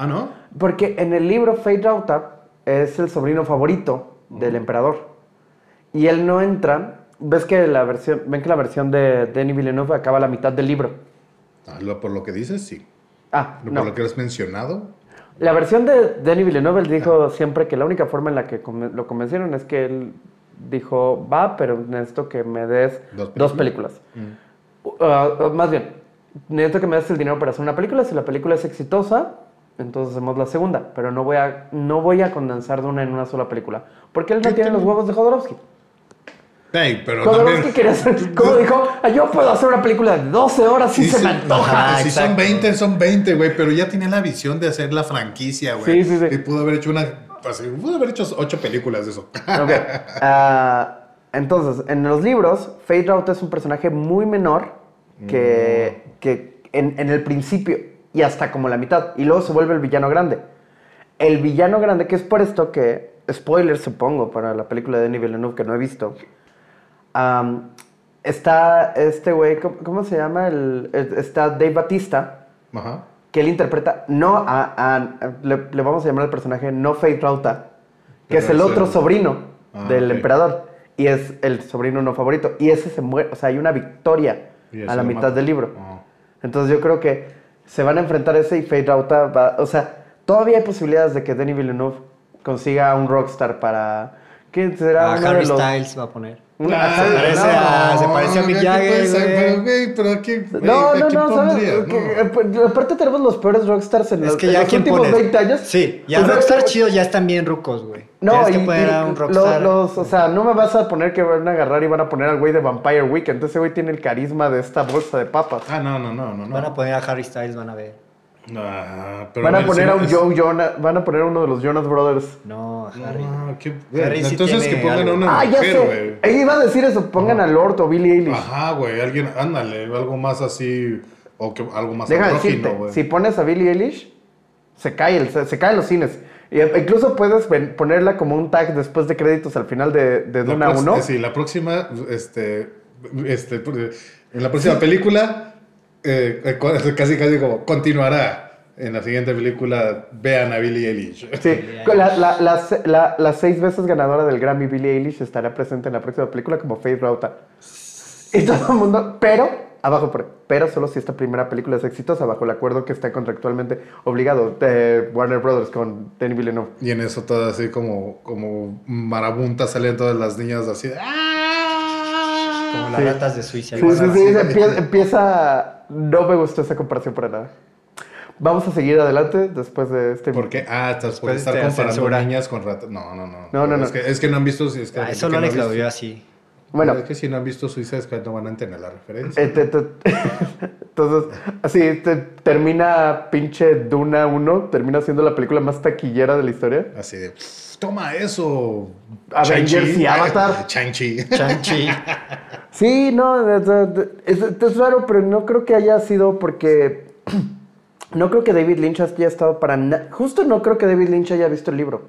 Ah, ¿no? Porque en el libro Fate Rauta es el sobrino favorito del emperador. Y él no entra. Ves que la versión, ven que la versión de Denis Villeneuve acaba a la mitad del libro. Ah, lo- por lo que dices, sí. Ah, Por no. lo que has mencionado. La versión de Denis Villeneuve él dijo siempre que la única forma en la que lo convencieron es que él dijo, va, pero necesito que me des Dos dos películas". películas. Uh, uh, más bien, necesito que me des el dinero para hacer una película. Si la película es exitosa, entonces hacemos la segunda. Pero no voy a, no voy a condensar de una en una sola película. Porque él no ¿Qué tiene los huevos de Jodorowsky. Ey, pero Jodorowsky también- quería hacer, como dijo, "Ah, yo puedo hacer una película de 12 horas si Sí, se sí, me antoja. Ajá, si son exacto. 20, son 20, güey. Pero ya tenía la visión de hacer la franquicia, güey. Sí, sí, sí. Y pudo haber hecho una Pues, pude haber hecho ocho películas de eso. Ok. (laughs) Ah, entonces, en los libros, Fade Rauta es un personaje muy menor que, que en, en el principio y hasta como la mitad. Y luego se vuelve el villano grande. El villano grande, que es por esto que, spoiler supongo, para la película de Denis Villeneuve que no he visto, está este güey, ¿cómo, cómo se llama? El, está Dave Batista, Ajá. que él interpreta, no a, a- le, le vamos a llamar al personaje, no Fate Rauta, que Pero es el otro el- sobrino Ah, del emperador. Y es el sobrino no favorito. Y ese se muere, o sea, hay una victoria a la mitad mata. del libro. Ah. Entonces yo creo que se van a enfrentar ese y Fate Rauta va, o sea, todavía hay posibilidades de que Denis Villeneuve consiga un rockstar para... ¿Qué será? A uno Harry de los- Styles va a poner. Una- Ah, sí, parece no. a- se parece a Mick ¿qué Jagger, güey. Pero, güey, pero aquí. No, ¿a no, no, ¿sabes? No. eh, aparte tenemos los peores rockstars en Es los, que en ya los quién últimos pones. 20 años. Sí, ya sea, rockstar que- chidos ya están bien rucos, güey. No, Tienes y, que poner y a un rockstar. los, o sea, no me vas a poner que van a agarrar y van a poner al güey de Vampire Weekend. Ese güey tiene el carisma de esta bolsa de papas. Ah, no, no, no, no. no. Van a poner a Harry Styles, van a ver. Ah, pero van a ver, poner si a no un es- Joe Jonas, van a poner a uno de los Jonas Brothers. No, Harry. Ah, qué- Harry sí Entonces que pongan a algo. una Ah, ya mujer, sé. güey. Eh, Iba a decir eso, pongan a Lord o Billie Eilish. Ajá, güey, alguien, ándale, algo más así, o que algo más Deja decirte, güey. si pones a Billie Eilish, se cae, el- se, se caen los cines. Y e- incluso puedes ponerla como un tag después de créditos al final de, de Duna prox- 1. eh, Sí, la próxima, este, este, en la próxima película, eh, casi casi como continuará. En la siguiente película, vean a Billie Eilish. Sí, la, la, la, la- la seis veces ganadora del Grammy, Billie Eilish, estará presente en la próxima película como Faith Rauta. Y todo el mundo, pero, abajo, por- pero solo si esta primera película es exitosa, bajo el acuerdo que está contractualmente obligado de Warner Brothers con Denis Villeneuve. Y en eso todo así como, como marabunta salen todas las niñas así de, ¡ah! Como las Sí. ratas de Suiza. Sí, sí, sí, empieza, empieza- No me gustó esa comparación para nada. Vamos a seguir adelante después de este. ¿Por qué? Ah, estás estar de comparando niñas con ratas. No, no, no. No, no, no. Es que, es que no han visto. Es que, Ah, es eso que no vio así. Bueno, Es que si no han visto Suiza es que no van a entender la referencia. eh, te- te- (laughs) entonces, así te- termina pinche Duna 1, termina siendo la película más taquillera de la historia. Así de, "Pff, toma eso. Avengers Shang-Chi". y Avatar. (laughs) Shang-Chi. Chanchi. Sí, no, es, es raro, pero no creo que haya sido porque. (clears throat) No creo que David Lynch haya estado para nada. Justo no creo que David Lynch haya visto el libro.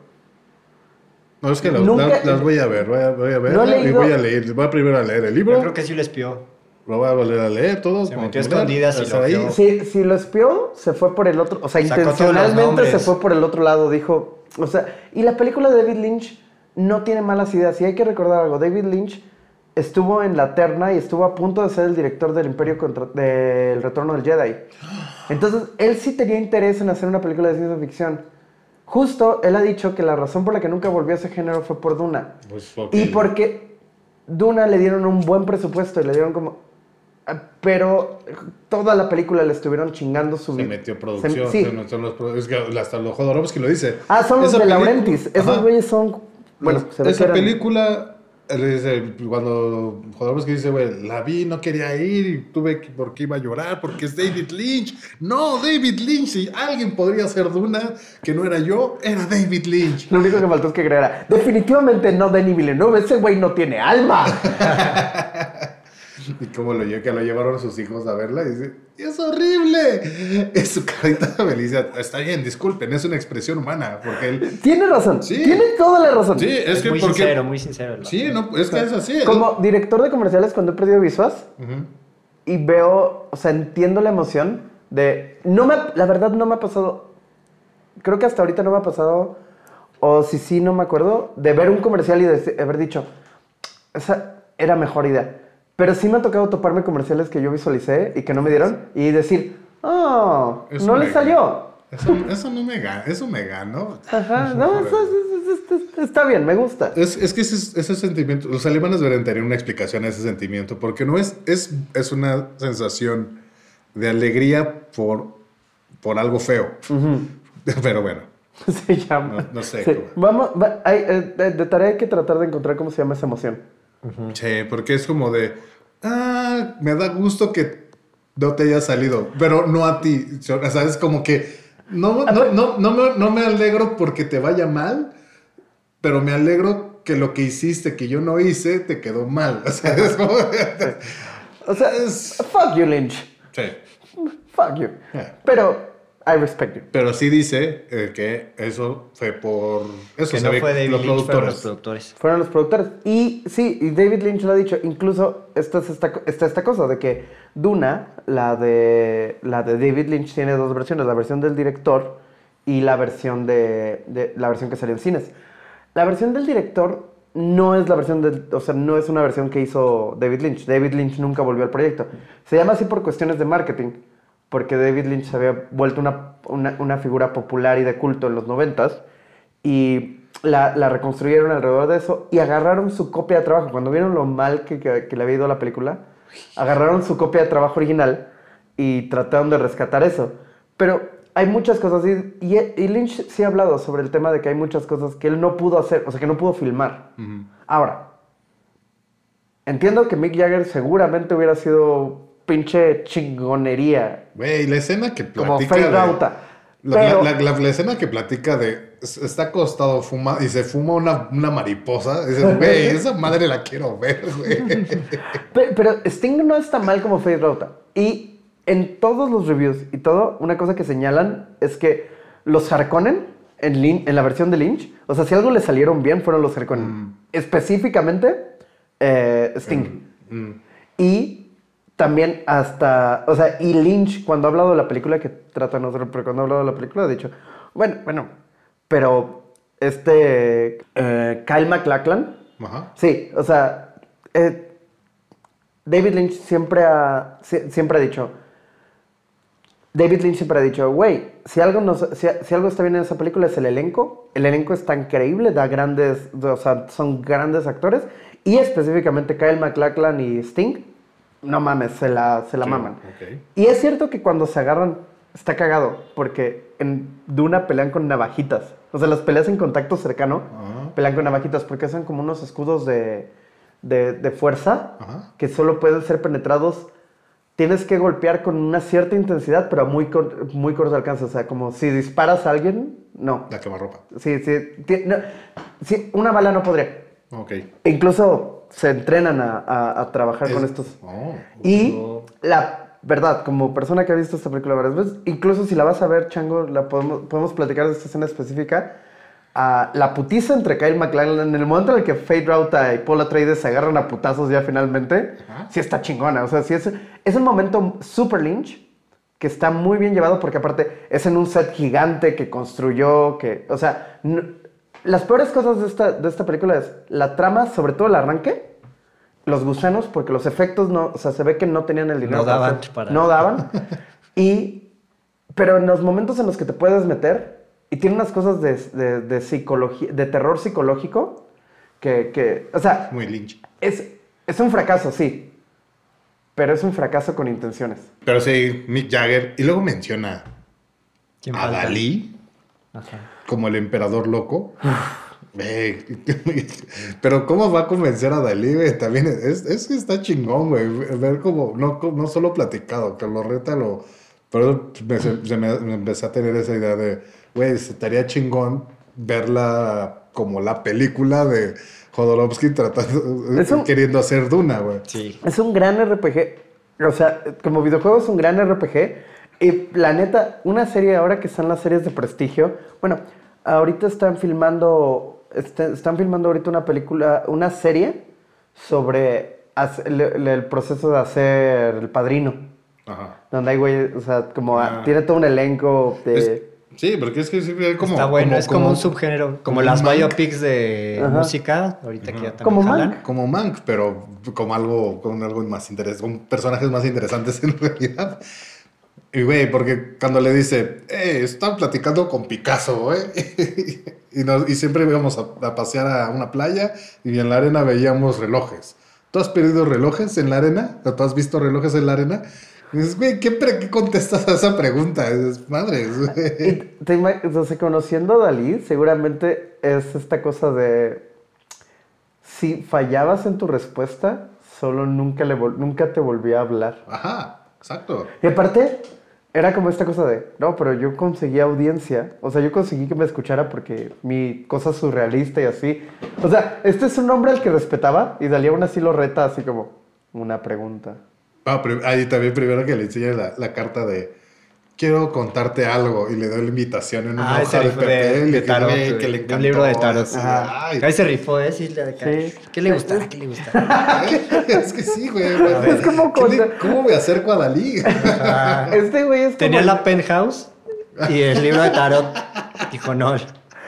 No, es que las, Nunca- las- las voy a ver. Voy a, voy a ver No y voy a leer. Voy a primero a leer el libro. Yo creo que sí lo espió. Lo voy a volver a leer todo. Se metió escondidas y lo ahí. Si, si lo espió, se fue por el otro. O sea, Sacó todos los intencionalmente se fue por el otro lado. Dijo. O sea, y la película de David Lynch no tiene malas ideas. Y hay que recordar algo. David Lynch estuvo en la terna y estuvo a punto de ser el director del Imperio contra, del Retorno del Jedi. Entonces, él sí tenía interés en hacer una película de ciencia ficción. Justo, él ha dicho que la razón por la que nunca volvió a ese género fue por Duna. Pues. Y porque Duna le dieron un buen presupuesto y le dieron como... ah, Pero toda la película le estuvieron chingando su... Se metió producción. Se- sí. son los es que hasta los Jodorowsky lo dice. Ah, son los de Laurentiis. Esos güeyes son... Bueno, se esa eran- película, dice, cuando Jodorowsky dice, güey, la vi, no quería ir, y tuve que, porque iba a llorar, porque es David Lynch. No, David Lynch, si alguien podría ser Duna, que no era yo, era David Lynch. Lo único que faltó es que creara. Definitivamente no Denis Villeneuve. Ese güey no tiene alma. (laughs) (laughs) Y como lo, que lo llevaron sus hijos a verla, y dice, es horrible. Es su carita de Belicia. Está bien, disculpen, es una expresión humana, porque él... (laughs) Tiene razón. Sí. Tiene toda la razón. Sí, es, Es que muy porque... sincero, muy sincero. Sí, no, es que es así. Como director de comerciales, cuando he perdido visuas Ujú. y veo, o sea, entiendo la emoción de. No me, la verdad, no me ha pasado. Creo que hasta ahorita no me ha pasado, o si sí, no me acuerdo, de ver un comercial y de haber dicho, esa era mejor idea. Pero sí me ha tocado toparme comerciales que yo visualicé y que no me dieron y decir, oh, Eso no le salió. Eso, eso no me gana, eso me ganó. Ajá, no, eso- eso- está bien, me gusta. Es, es que ese, ese sentimiento, los alemanes deberían tener una explicación a ese sentimiento, porque no es, es, es una sensación de alegría por, por algo feo. (laughs) Pero bueno, (laughs) Se llama. No- no sé Sí. Vamos, va- hay, eh, de tarea hay que tratar de encontrar cómo se llama esa emoción. Sí, porque es como de, ah, me da gusto que no te haya salido, pero no a ti. O sea, es como que no, no, no, no, me, no me alegro porque te vaya mal, pero me alegro que lo que hiciste que yo no hice te quedó mal. O sea, es como... O sea, fuck you, Lynch. Sí. Fuck you. Yeah. Pero I respect you. Pero sí dice eh, que eso fue por... Eso Que se no fue David los Lynch, fueron productores. los productores. Fueron los productores. Y sí, y David Lynch lo ha dicho. Incluso esta es esta, está esta cosa de que Duna, la de, la de David Lynch, tiene dos versiones. La versión del director y la versión, de, de- la versión que salió en cines. La versión del director no es la versión del... O sea, no es una versión que hizo David Lynch. David Lynch nunca volvió al proyecto. Se llama así por cuestiones de marketing. Porque David Lynch se había vuelto una, una, una figura popular y de culto en los noventas y la, la reconstruyeron alrededor de eso y agarraron su copia de trabajo. Cuando vieron lo mal que, que- que le había ido a la película, agarraron su copia de trabajo original y trataron de rescatar eso. Pero hay muchas cosas y, y, y Lynch sí ha hablado sobre el tema de que hay muchas cosas que él no pudo hacer, o sea, que no pudo filmar. Ahora, entiendo que Mick Jagger seguramente hubiera sido pinche chingonería Güey, la escena que como platica Faye de- Rauta. La, Pero- la- la- la escena que platica de es- está acostado fuma y se fuma una, una mariposa. Dices, güey, (laughs) esa madre la quiero ver, güey. (laughs) Pe- Pero, Sting no está mal como Face Rauta. Y en todos los reviews y todo, una cosa que señalan es que los Harkonnen en, Lin- en la versión de Lynch, o sea, si algo le salieron bien fueron los Harkonnen. Específicamente eh, Sting. Y también hasta, o sea, y Lynch cuando ha hablado de la película, que trata de no ser, pero cuando ha hablado de la película ha dicho, bueno, bueno, pero este eh, Kyle MacLachlan, Ajá. Sí, o sea, eh, David Lynch siempre ha, si- siempre ha dicho, David Lynch siempre ha dicho, güey, si algo, nos- si, si algo está bien en esa película es el elenco, el elenco está increíble, da grandes, o sea, son grandes actores, y específicamente Kyle MacLachlan y Sting, no mames, se la, se la maman. ok. Y es cierto que cuando se agarran, está cagado, porque en Duna pelean con navajitas. O sea, las peleas en contacto cercano pelean con navajitas, porque son como unos escudos de, de, de fuerza que solo pueden ser penetrados. Tienes que golpear con una cierta intensidad, pero a muy, cor- muy corto alcance. O sea, como si disparas a alguien, no. La quemarropa. Sí, sí, no, sí, una bala no podría. Ok. E incluso se entrenan a, a- a trabajar Es- con estos. Oh. Y la verdad, como persona que ha visto esta película varias veces, incluso si la vas a ver, Chango, la podemos, podemos platicar de esta escena específica. ah, la putiza entre Kyle MacLachlan, en el momento en el que Fade Rauta y Paul Atreides se agarran a putazos ya finalmente, sí está chingona. O sea, sí es, es un momento super Lynch que está muy bien llevado porque aparte es en un set gigante que construyó, que, o sea, no- las peores cosas de esta, de esta película es la trama, sobre todo el arranque, los gusanos, porque los efectos no, o sea, se ve que no tenían el dinero. No daban hacer- para- No daban. (laughs) y, pero en los momentos en los que te puedes meter, y tiene unas cosas de, de, de psicología, de terror psicológico, que, que, o sea, Muy Lynch. es, es un fracaso, sí, pero es un fracaso con intenciones. Pero sí, Mick Jagger. Y luego menciona ¿Quién a falta? Dalí Ajá. como el emperador loco. (laughs) Pero ¿cómo va a convencer a Dalí, güey? También es, es que está chingón, güey. Ver como, no, no solo platicado, que lo reta, lo... Pero me, se- se me, me empecé a tener esa idea de, güey, estaría chingón verla como la película de Jodorowsky tratando, Es un- queriendo hacer Duna, güey. Sí. Es un gran RPG. O sea, como videojuego es un gran RPG. Y la neta, una serie ahora que están las series de prestigio. Bueno, ahorita están filmando. este- están filmando ahorita una película, una serie sobre el, proceso de hacer El Padrino. Ajá. Donde hay güey, o sea, como Ah. tiene todo un elenco de. Es- sí, porque es que sí, hay como... Está bueno, es como, un subgénero, como, como las un Mank. biopics de Ajá. música, ahorita que ya también Como jalan. Mank. Como Mank, pero como algo, con algo más interesante, con personajes más interesantes (laughs) en realidad. Y güey, porque cuando le dice, eh, estaba platicando con Picasso, güey. (laughs) y, nos- y siempre íbamos a, a pasear a una playa y en la arena veíamos relojes. ¿Tú has perdido relojes en la arena? ¿O ¿Tú has visto relojes en la arena? Y dices, güey, ¿qué, qué contestas a esa pregunta? Y dices, madre. Y te o sea, conociendo a Dalí, seguramente es esta cosa de. Si fallabas en tu respuesta, solo nunca, le vol- nunca te volvía a hablar. Ajá, exacto. Y aparte, era como esta cosa de, no, pero yo conseguí audiencia, o sea, yo conseguí que me escuchara porque mi cosa surrealista y así. O sea, este es un hombre al que respetaba y Dalí aún así así como una pregunta. Ah, ahí también primero que le enseña la, la carta de quiero contarte algo y le doy la invitación en una Ah, hoja ese de de, papel de y que, tarot. güey, güey, que le de encantó. un libro de tarot. así, Ajá. ay. Ahí se rifó, ¿eh? Sí, le- Sí. ¿Qué le gusta? (laughs) ¿Qué le gusta? es que sí, güey. Es como ¿Qué le- cuando- ¿Cómo me acerco a Dalí? Este güey es como... Tenía la penthouse y el libro de tarot. Dijo, no,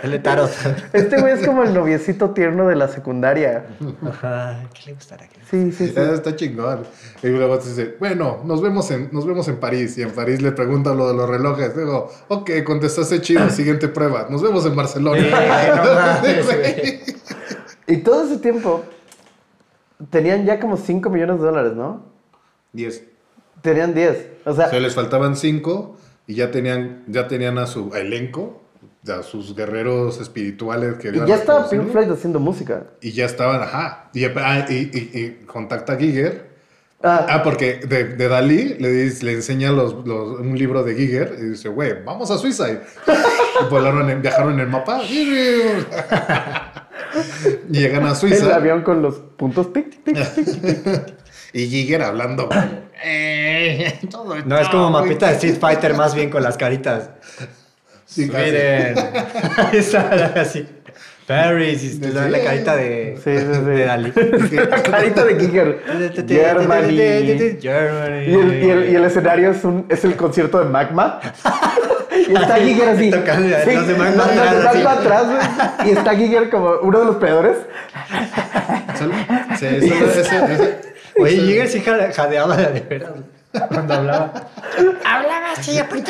el de tarot. (laughs) Este güey es como el noviecito tierno de la secundaria. Ajá, ¿qué le gustará? ¿Qué le Sí, sí, sí. Ah, Está chingón. Y luego te dice, bueno, nos vemos, en, nos vemos en París. Y en París le pregunta lo de los relojes. Digo, ok, contestaste chido, (laughs) siguiente prueba. Nos vemos en Barcelona. Sí, no (laughs) mames, güey. Y todo ese tiempo tenían ya como 5 millones de dólares, ¿no? Diez. Tenían 10. O sea, O sea, les faltaban cinco y ya tenían, ya tenían a su elenco, a sus guerreros espirituales que y ya estaba. Pink Floyd haciendo música. Y ya estaban, ajá. Y, ah, y- y- y contacta a Giger. Ah, Ah, porque de, de Dalí le, dice- le enseña los, los- un libro de Giger y dice, güey, vamos a Suiza. (laughs) Y, y volaron en- viajaron en el mapa. y (laughs) llegan a el Suiza. avión con los puntos tic, tic, tic. (laughs) Y Giger hablando. "Eh, todo No, es como mapita de güey". Street Fighter más bien con las caritas. Sí. Miren. (laughs) Ahí está, así. Paris, y la, la carita de, Sí, sí, sí. de Dalí. (laughs) La carita de Giger. Germany. Germany. Y el, y, el, y el escenario es, un, es el concierto de Magma. (laughs) Y está Giger así. Tocando, los de Magma los- los de atrás, así. Magma atrás. Y está Giger como uno de los peores. Solo- sí, solo ese- ese- Oye, Jigger sí jade- jadeaba de veras (laughs) cuando hablaba. Hablaba así, güey.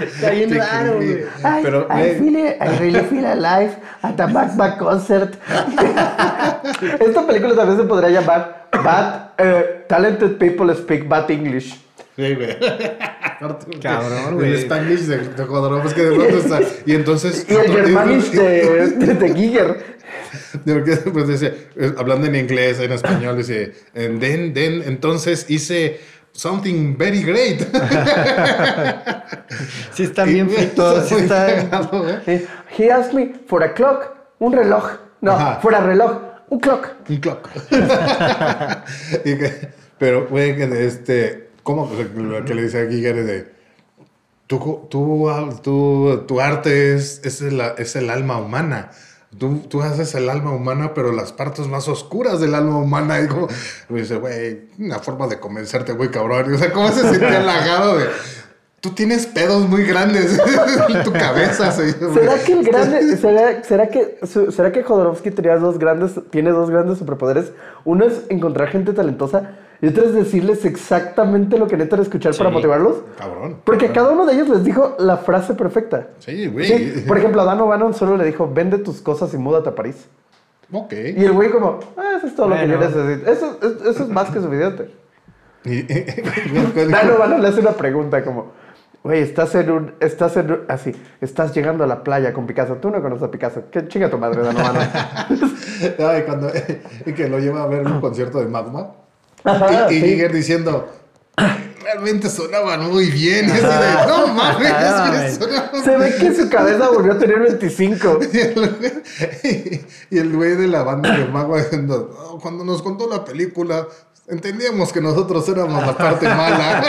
Está bien raro, güey. I, Pero, I, güey. feel it, I really feel alive at a Magma concert. (laughs) Esta película también se podría llamar Bad eh, Talented People Speak Bad English. Sí, güey. Cabrón, El güey. Spanglish de, de Jodorowsky que de pronto está. Y entonces. Y el Germanish de, de, de Giger. (laughs) Porque, pues, dice, eh, hablando en inglés, en español, dice. "And then, then, entonces hice something very great. (laughs) Sí están bien fritos, sí cagado, güey. Eh, He asked me for a clock, un reloj. No, Ajá. fuera reloj, un clock. Un clock. (laughs) Y que- pero, güey, que este. ¿Cómo? Pues, Lo que le dice a Giger es de. Tu, tu, tu, tu arte es, es, el, es el alma humana. Tú, tú haces el alma humana, pero las partes más oscuras del alma humana. Y como, me dice, güey, una forma de convencerte, güey, cabrón. Y, o sea, ¿cómo se sentía (laughs) halagado de. Tú tienes pedos muy grandes (laughs) en tu cabeza. se- ¿Será que el grande, será, será que, su- será que Jodorowsky tenía dos grandes, tiene dos grandes superpoderes? Uno es encontrar gente talentosa y otro es decirles exactamente lo que necesitan escuchar para motivarlos. Cabrón. Porque cada uno de ellos les dijo la frase perfecta. Sí, güey. Sí, por ejemplo, a Dan O'Bannon solo le dijo, vende tus cosas y múdate a París. Ok. Y el güey como, ah, eso es todo lo que yo necesito. Eso, es- eso es más que suficiente. (laughs) Dan O'Bannon le hace una pregunta como, güey, estás en un, estás en un- así, estás llegando a la playa con Picasso. Tú no conoces a Picasso. ¿Qué chinga tu madre, Dan O'Bannon? (laughs) Cuando (laughs) y que lo lleva a ver un concierto de Magma. Ajá, y y sí. Giger diciendo, realmente sonaban muy bien. Y así de, no mames, sonaban Se ve que su cabeza volvió a tener 25. (laughs) Y el güey- y el güey de la banda de Magma diciendo, "Oh, cuando nos contó la película, entendíamos que nosotros éramos la parte mala.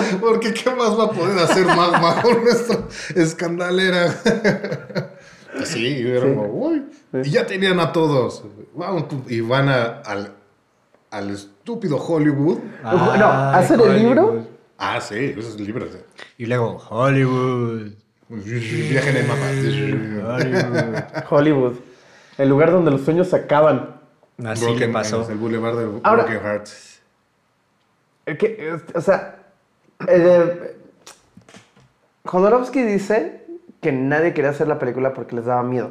(laughs) Porque ¿qué más va a poder hacer Magma con nuestra escandalera? (laughs) Sí, y era como, "Uy". Y ya tenían a todos. Y van a- al, al estúpido Hollywood. no, Ay, ¿hacen el libro? Ah, sí, eso es libre. Y luego, Hollywood. Viajen en mapa. Hollywood. Hollywood. El lugar donde los sueños se acaban. Así Broken le pasó. El Boulevard de Ahora- Broken Hearts. Eh, que, eh, o sea, eh, Jodorowsky dice que nadie quería hacer la película porque les daba miedo.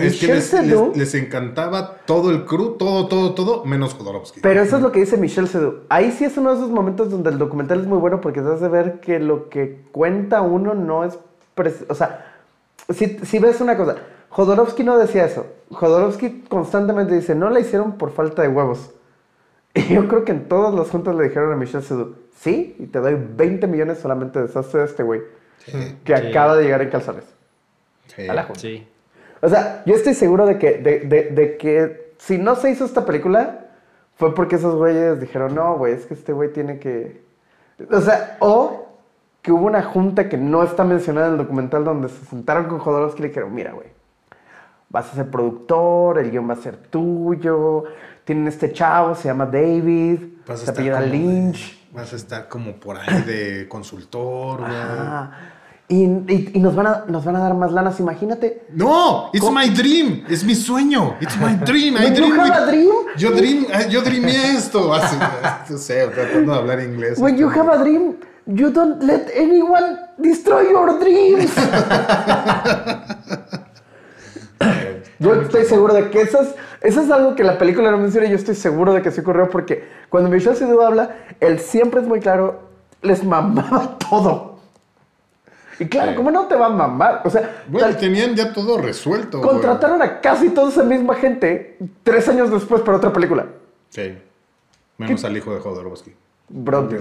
Es que Michel les, Seydoux- les- les encantaba todo el crew, todo, todo, todo, menos Jodorowsky. Pero eso es lo que dice Michel Seydoux. Ahí sí es uno de esos momentos donde el documental es muy bueno porque te hace ver que lo que cuenta uno no es... O sea, si, si ves una cosa, Jodorowsky no decía eso. Jodorowsky constantemente dice, no la hicieron por falta de huevos. (laughs) Y yo creo que en todos los juntos le dijeron a Michelle Seydoux, sí, y te doy 20 millones solamente deshazte de este güey que Sí. acaba de llegar en calzones. Sí. A la junta. Sí. O sea, yo estoy seguro de que, de, de- de que si no se hizo esta película, fue porque esos güeyes dijeron, no, güey, es que este güey tiene que... O sea, o que hubo una junta que no está mencionada en el documental donde se sentaron con Jodorowsky y le dijeron, mira, güey, vas a ser productor, el guion va a ser tuyo, tienen este chavo, se llama David, se apellida Lynch. de- vas a estar como por ahí de consultor, güey. Ah, y, y- y nos, van a, nos van a dar más lanas, imagínate. No, it's my dream, es mi sueño, it's my (laughs) dream, I you have a dream? Yo dream, eh, yo dreamé esto, así, no sé, tratando de hablar inglés. When you have a dream, you don't let anyone destroy your dreams. (laughs) Yo estoy seguro de que eso es, eso es algo que la película no menciona y yo estoy seguro de que sí ocurrió porque cuando Michel Seydoux habla, él siempre es muy claro, les mamaba (laughs) todo. Y claro, Sí. ¿cómo no te va a mamar? O sea, Bueno, tal- tenían ya todo resuelto. güey. contrataron a casi toda esa misma gente tres años después para otra película. Sí. Menos al hijo de Jodorowsky. Bro, Bronte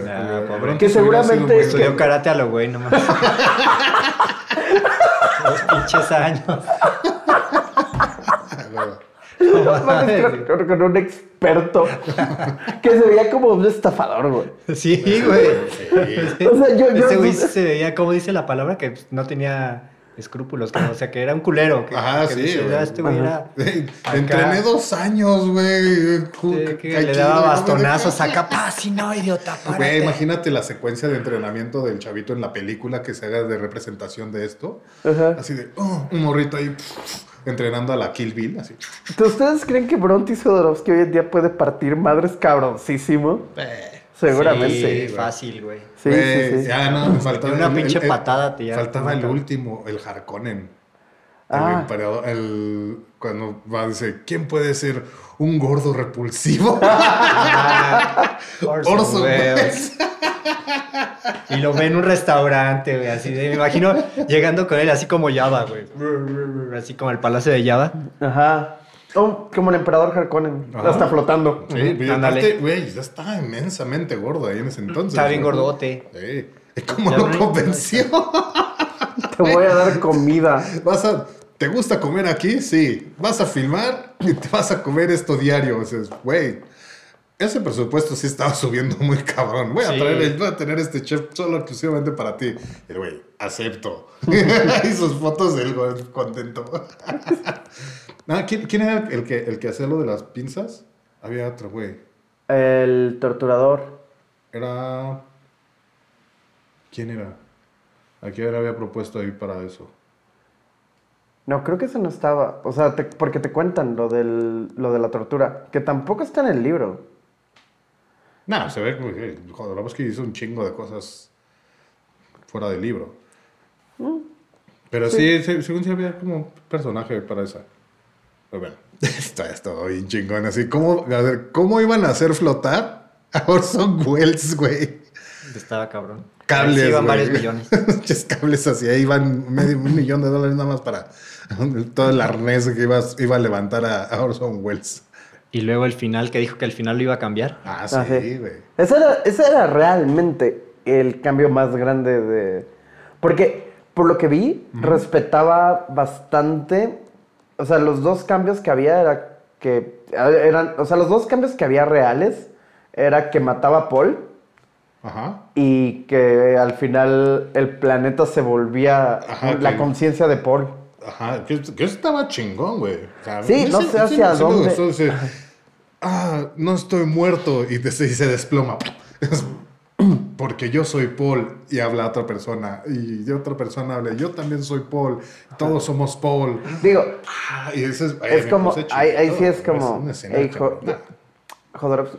pobre. Que seguramente- Estudió karate a lo güey, nomás. (laughs) Dos pinches años. (laughs) No (laughs) mames, con, con- con un experto que se veía como un estafador, güey. Sí, güey. O sea, yo- yo- Ese güey se veía, como dice la palabra, que pues, no tenía escrúpulos, que, o sea, que era un culero. Que, Ajá, que sí, dice, güey. "Ah, este güey era... acá". Entrené dos años, güey. Sí, que le daba bastonazos acá, pa, si no, idiota, Güey, párate". imagínate la secuencia de entrenamiento del chavito en la película que se haga de representación de esto. Ajá. Así de, oh, un morrito ahí entrenando a la Kill Bill, así. ¿Ustedes creen que Bronte Jodorowsky hoy en día puede partir madres cabroncísimo? Seguramente. Sí, fácil, güey. Sí, sí, sí. Ya no, me faltaba una el- pinche el- patada te ya Faltaba el último, el Harkonnen. Ah. El emperador, el, cuando va a decir, ¿quién puede ser un gordo repulsivo? (laughs) Orson Orson Welles. Y lo ve en un restaurante, güey, así de, me imagino llegando con él así como Java, güey. Así como el palacio de Java. Ajá. Oh, como el emperador Harkonnen. Ajá. Está flotando. Sí, güey, ya estaba inmensamente gordo ahí en ese entonces. Estaba bien gordote. Sí. ¿Y cómo Ya lo no- convenció? (laughs) Te voy a dar comida. Vas a, ¿Te gusta comer aquí? Sí. Vas a filmar y te vas a comer esto diario. Dices, güey, ese presupuesto sí estaba (laughs) subiendo muy cabrón. Voy a, Sí. traer voy a tener este chef solo exclusivamente para ti. El güey, acepto. (laughs) y sus fotos del güey contento. (laughs) Ah, ¿quién, quién era el que, el que hacía lo de las pinzas? Había otro güey. El torturador. Era. ¿Quién era? ¿A quién había propuesto ahí para eso? No, creo que ese no estaba. O sea, te- porque te cuentan lo, del, lo de la tortura. Que tampoco está en el libro. No, se ve que Jodorowsky hizo un chingo de cosas fuera del libro. Pero sí, se- según sí había como personaje para esa. Pero bueno, (laughs) está todo bien chingón. Así, ¿cómo, a ver, ¿cómo iban a hacer flotar a Orson Welles, güey? Estaba cabrón. Cables, Sí, iban güey. varios millones. (laughs) Muchos cables así, ahí iban medio un millón de dólares nada más para (laughs) todo el arnés que iba, iba a levantar a, a Orson Welles. Y luego el final, que dijo que el final lo iba a cambiar. Ah, Ah, sí. güey. Ese era, ese era realmente el cambio más grande de... Porque, por lo que vi, respetaba bastante... O sea, los dos cambios que había era que... Eran, o sea, los dos cambios que había reales era que mataba a Paul Ajá. y que al final el planeta se volvía Ajá, la que- conciencia de Paul. Ajá, que, que estaba chingón, güey. O sea, Sí, no sé hacia dónde. gustó, dice, ah, no estoy muerto y, te- y se desploma. Es Porque yo soy Paul y habla otra persona y otra persona habla, yo también soy Paul, todos somos Paul. Digo, Ah, y eso es, ay, es como... Ahí, ahí sí es como... una escena "Ey, Jo- cabrona. Jodorowsky,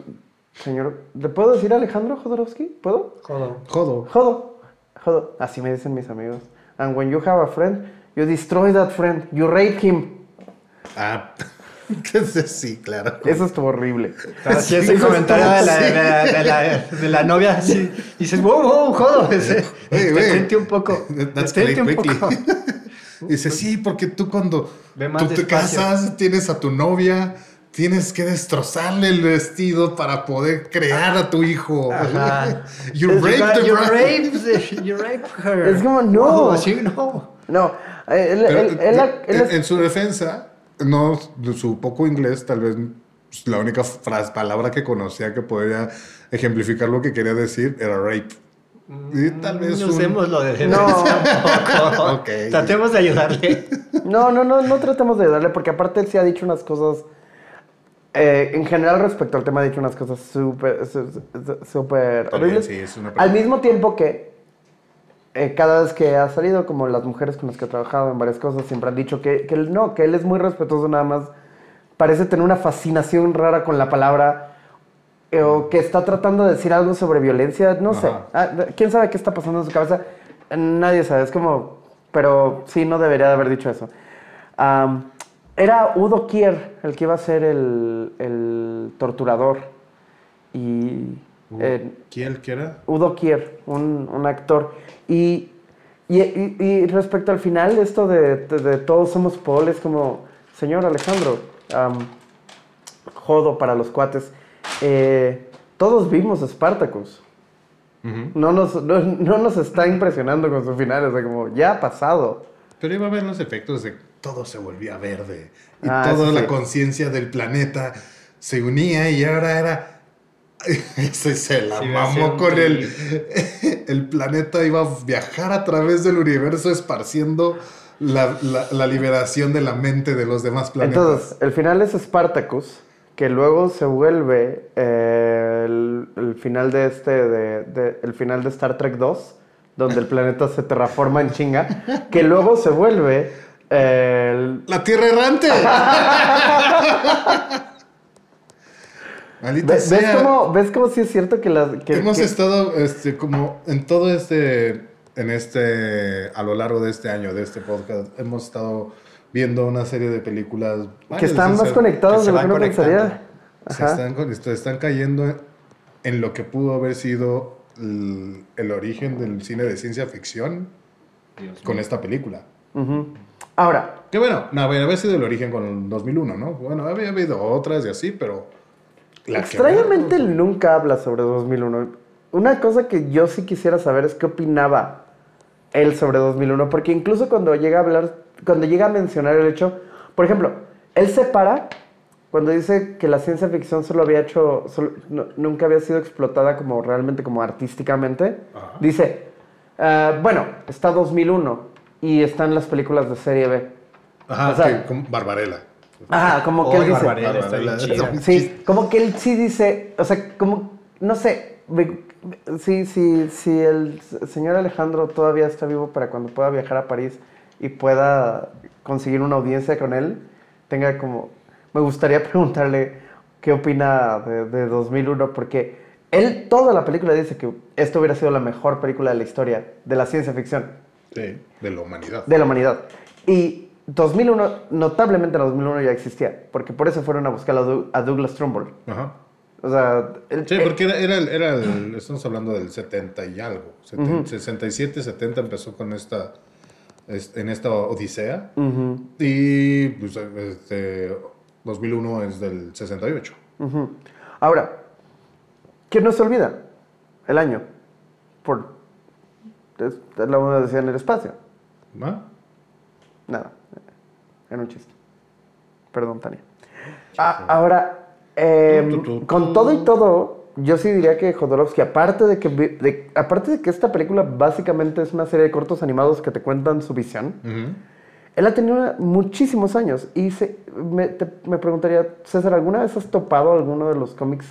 señor... ¿Le puedo decir Alejandro Jodorowsky? ¿Puedo? Jodo. Jodo. Jodo. Jodo. Así me dicen mis amigos. And when you have a friend, you destroy that friend. You rape him. Ah, (laughs) que sí, sí, claro. Eso estuvo horrible. Así ese Eso comentario de la, de, la, de, la, de la novia, así, dices, wow, wow, jodo. ese- Detente un poco. Detente un quickly. poco. (laughs) Dice, sí, porque tú cuando Ve más tú te despacio. casas, tienes a tu novia, tienes que destrozarle el vestido para poder crear a tu hijo. Ajá. (laughs) you You raped you bride. raped, you raped her. Es como, no. sí, no. No, eh, él, Pero, él- él- eh, él en, su defensa, no, su poco inglés, tal vez pues, la única frase, palabra que conocía que podría ejemplificar lo que quería decir era rape. Y tal vez un- Usemos lo de No. tampoco. (laughs) (laughs) Ok. Tratemos de ayudarle. No, no, no, no tratemos de darle, porque aparte él sí ha dicho unas cosas. eh, en general, respecto al tema, ha dicho unas cosas súper, súper También, horribles. sí, es una al mismo tiempo que eh, cada vez que ha salido, como las mujeres con las que ha trabajado en varias cosas, siempre han dicho que, que él no, que él es muy respetuoso, nada más parece tener una fascinación rara con la palabra. eh, o que está tratando de decir algo sobre violencia, no sé. Ah, ¿Quién sabe qué está pasando en su cabeza? Nadie sabe, es como... Pero sí, no debería de haber dicho eso. Era Udo Kier el que iba a ser el, el torturador. Y... eh, ¿Quién quiera? Udo Kier, un, un actor. Y, y, y- y respecto al final, esto de, de- de todos somos Paul, es como, señor Alejandro, jodo para los cuates. eh, todos vimos Spartacus. no, nos, no, no nos está impresionando con su final, o sea, como, ya ha pasado. Pero iba a ver los efectos de todo se volvía verde. Y Ah, toda la conciencia del planeta se unía y ahora era. (laughs) Se, se la Sí, mamó un con el. (laughs) El planeta iba a viajar a través del universo esparciendo la, la- la liberación de la mente de los demás planetas. Entonces, el final es Spartacus, que luego se vuelve eh, el, el final de este, de, de- el final de Star Trek 2, donde el planeta se terraforma en chinga, que luego se vuelve eh, el- ¡La Tierra Errante! (laughs) Maldita ¿Ves, sea. cómo, ¿Ves cómo sí es cierto que las... Que, Hemos que- estado este, como en todo este, en este, a lo largo de este año, de este podcast, hemos estado viendo una serie de películas que están más conectados que de se lo que van uno pensaría. conectando. Se están, se están cayendo en lo que pudo haber sido el, el origen del cine de ciencia ficción con esta película. Ahora, Que bueno, no, había sido el origen con el 2001, ¿no? Bueno, había habido otras y así, pero... la extrañamente él nunca habla sobre 2001. Una cosa que yo sí quisiera saber es qué opinaba él sobre 2001, porque incluso cuando llega a hablar, cuando llega a mencionar el hecho, por ejemplo, él se para cuando dice que la ciencia ficción solo había hecho, solo- no- nunca había sido explotada como realmente, como artísticamente, dice, "Ah, bueno, está 2001 y están las películas de serie B. Ajá, o sea- que Barbarella. Ajá, como que Oh, él dice... Barbarella está bien Barbarella. chida. Sí, como que él sí dice, o sea, como, no sé, me- sí, sí, sí, el señor Alejandro todavía está vivo para cuando pueda viajar a París y pueda conseguir una audiencia con él, tenga como, me gustaría (laughs) preguntarle qué opina de, de 2001, porque él toda la película dice que esto hubiera sido la mejor película de la historia de la ciencia ficción Sí, de la humanidad. de la humanidad. Y 2001, notablemente en 2001 ya existía, porque por eso fueron a buscar a, Doug- a Douglas Trumbull. Ajá. O sea, el- Sí, porque era, era, el- era el- estamos hablando del 70 y algo. Seten- 67, 70 empezó con esta, es- en esta odisea. ujú, Y pues, este, 2001 es del 68. ujú. Ahora, ¿qué no se olvida? El año. Por. Es, la una decía en el espacio. ¿Va? Nada. Era un chiste. Perdón, Tania. Ah, ahora, tu, con todo y todo, yo sí diría que Jodorowsky, aparte de que, vi- de- aparte de que esta película básicamente es una serie de cortos animados que te cuentan su visión, Ujú. él ha tenido una- muchísimos años. Y se- me, te- me preguntaría, César, ¿alguna vez has topado alguno de los cómics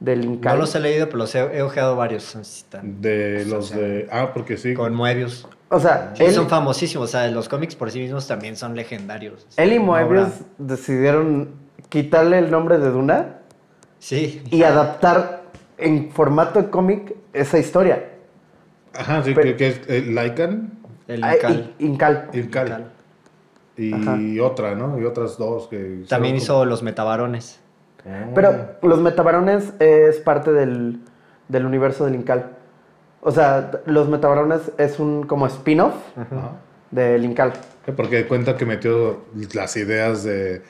del Incal? No los he leído, pero los he, he ojeado varios. así están. De los de. Ah, porque sí. Con Moebius. O sea, Sí, él, son famosísimos. O sea, los cómics por sí mismos también son legendarios. él y Moebius decidieron quitarle el nombre de Duna Sí. y adaptar en formato de cómic esa historia. Ajá, sí, Pero- que, es eh, Lycan, El Ah, Incal. I- Incal. Incal. Y otra, ¿no? Y otras dos que. También hizo los metabarones. Pero los metabarones es parte del, del universo del Incal. O sea, los metabarones es un como spin-off del Incal. Sí, Porque cuenta que metió las ideas de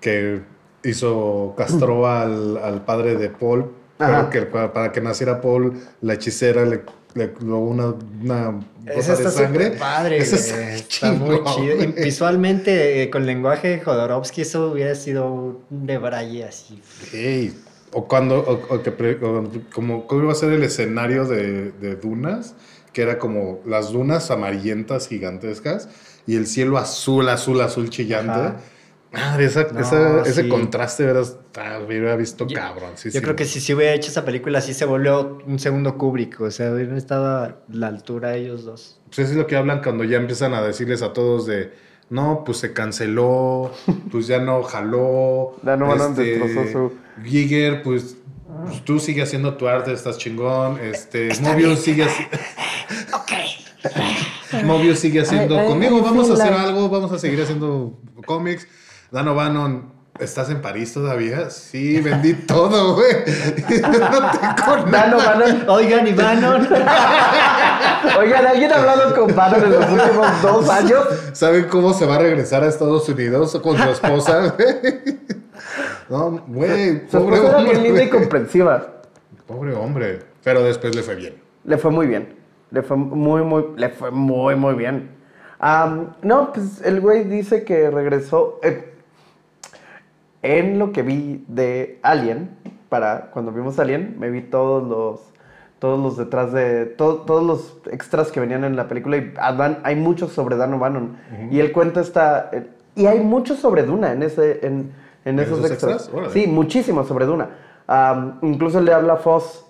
que hizo, castró (clears throat) al, al padre de Paul. Pero que para, para que naciera Paul, la hechicera le, le clavó una, una Ese gota de está sangre. padre, Ese está Está muy chido. Y visualmente, eh, con lenguaje de Jodorowsky, eso hubiera sido un debraye así. Ey, O cuando, o, o que pre- o como, ¿cómo iba a ser el escenario de, de dunas? Que era como las dunas amarillentas gigantescas y el cielo azul, azul, azul chillante. Ajá. Madre, esa- No, esa- ese sí. contraste, verás, ah, hubiera visto Yo- cabrón. sí, Yo sí. creo que si se hubiera hecho esa película, sí se volvió un segundo Kubrick. O sea, hubieran estado a la altura ellos dos. Pues eso es lo que hablan cuando ya empiezan a decirles a todos de, no, pues se canceló, pues ya no jaló. este, Ya no van a destrozar su- Giger, pues, pues, tú sigue haciendo tu arte, estás chingón. Este, (laughs) Mobius sigue así. Mobius sigue haciendo Ay, ay, conmigo, ay, vamos sí, a hacer la- algo, vamos a seguir haciendo cómics. Dan O'Bannon, ¿estás en París todavía? Sí, vendí todo, güey. (laughs) no tengo nada. Dano Bannon. (laughs) Oigan, y Bannon. Oigan, ¿alguien ha hablado con Bannon en los últimos dos años? ¿Saben cómo se va a regresar a Estados Unidos con su esposa? (laughs) no, güey, Su esposa era hombre. linda y comprensiva. Pobre hombre. Pero después le fue bien. Le fue muy bien. Le fue muy, muy, le fue muy, muy bien. Am, no, pues el güey dice que regresó. eh, en lo que vi de Alien, para cuando vimos Alien, me vi todos los, todos los detrás de, to- todos los extras que venían en la película y Dan- hay muchos sobre Dan O'Bannon. Y él cuenta esta, eh, y hay muchos sobre Duna en ese, en, en ¿En esos esos extras. Sí, muchísimo sobre Duna. Incluso le habla a Foss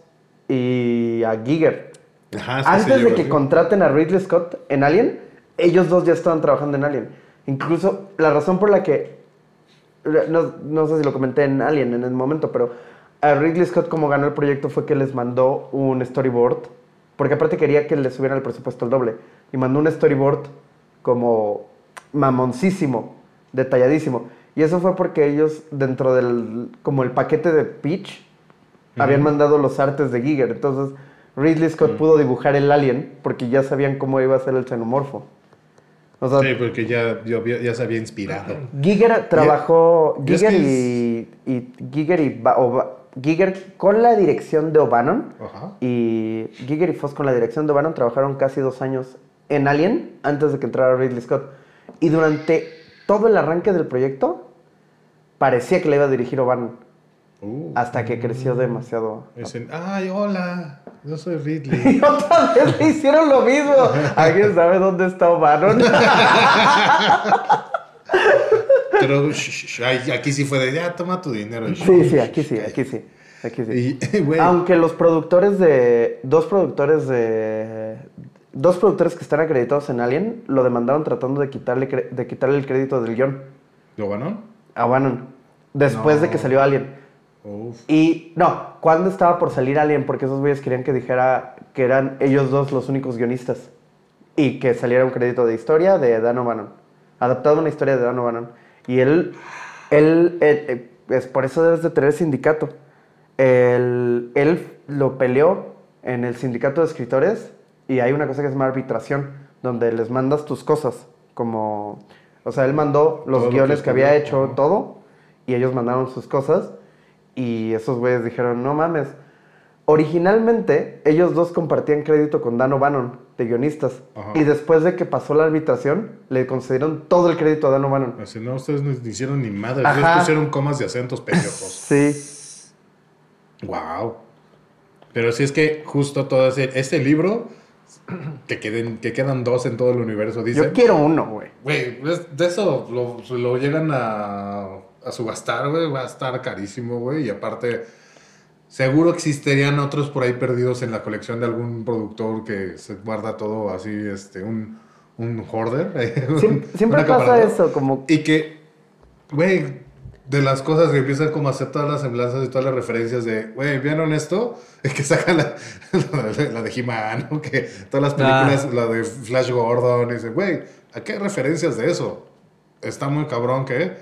y a Giger. Ajá, Antes sí, de que contraten a Ridley Scott en Alien, ellos dos ya estaban trabajando en Alien. Incluso la razón por la que, no, no sé si lo comenté en Alien en el momento, pero a Ridley Scott como ganó el proyecto fue que les mandó un storyboard, porque aparte quería que les subieran el presupuesto al doble, y mandó un storyboard como mamoncísimo, detalladísimo. Y eso fue porque ellos dentro del, como el paquete de pitch, habían mandado los artes de Giger. Entonces, Ridley Scott pudo dibujar el alien porque ya sabían cómo iba a ser el xenomorfo. O sea, Sí, porque ya, yo ya se había inspirado. Giger trabajó. Giger y, y Giger y Giger con la dirección de O'Bannon Ajá. y Giger y Foss con la dirección de O'Bannon trabajaron casi dos años en Alien antes de que entrara Ridley Scott. Y durante todo el arranque del proyecto parecía que le iba a dirigir O'Bannon Uh, hasta que creció demasiado. dicen, ay, hola, yo soy (laughs) Y Ridley. otra vez le hicieron lo mismo. (laughs) ¿Alguien sabe dónde está O'Bannon? (laughs) Pero aquí sí fue de, ya, toma tu dinero. Sí, sí, aquí sí, aquí sí. Aquí sí. Y, (laughs) güey, Aunque los productores de. Dos productores de. Dos productores que están acreditados en Alien lo demandaron tratando de quitarle, de quitarle el crédito del guion ¿lo ganó? a Bannon. Después de que salió Alien. Uf. Y no, cuando estaba por salir Alien, porque esos güeyes querían que dijera que eran ellos dos los únicos guionistas. Y que saliera un crédito de historia de Dan O'Bannon. Adaptado a una historia de Dan O'Bannon. Y él, él, eh, eh, es por eso debes de tener sindicato. Él, él lo peleó en el sindicato de escritores y hay una cosa que se llama arbitración, donde les mandas tus cosas. Como, o sea, él mandó los Todo lo que guiones que, había hecho, todo, y ellos mandaron sus cosas. Y esos güeyes dijeron, no mames. Originalmente, ellos dos compartían crédito con Dan O'Bannon, de guionistas. Ajá. Y después de que pasó la arbitración, le concedieron todo el crédito a Dan O'Bannon. Así, no, ustedes no hicieron ni madre. Ajá. Ustedes pusieron comas de acentos pendejos. (laughs) Sí. wow. Pero sí es que justo todo ese, ese libro, que, queden, que quedan dos en todo el universo, dicen. Yo quiero uno, güey. Güey, de eso lo, lo llegan a, a subastar, güey. Va a estar carísimo, güey. Y aparte, seguro existirían otros por ahí perdidos en la colección de algún productor que se guarda todo así, este, un, un hoarder. (laughs) un- siempre pasa eso, como... Y que, güey, de las cosas que empiezan como a hacer todas las semblanzas y todas las referencias de, güey, ¿vieron esto? (laughs) Es que sacan la, la, (laughs) la de He-Man, ¿no? que todas las películas, la de Flash Gordon, y dicen, güey, ¿a qué referencias de eso? Está muy cabrón que,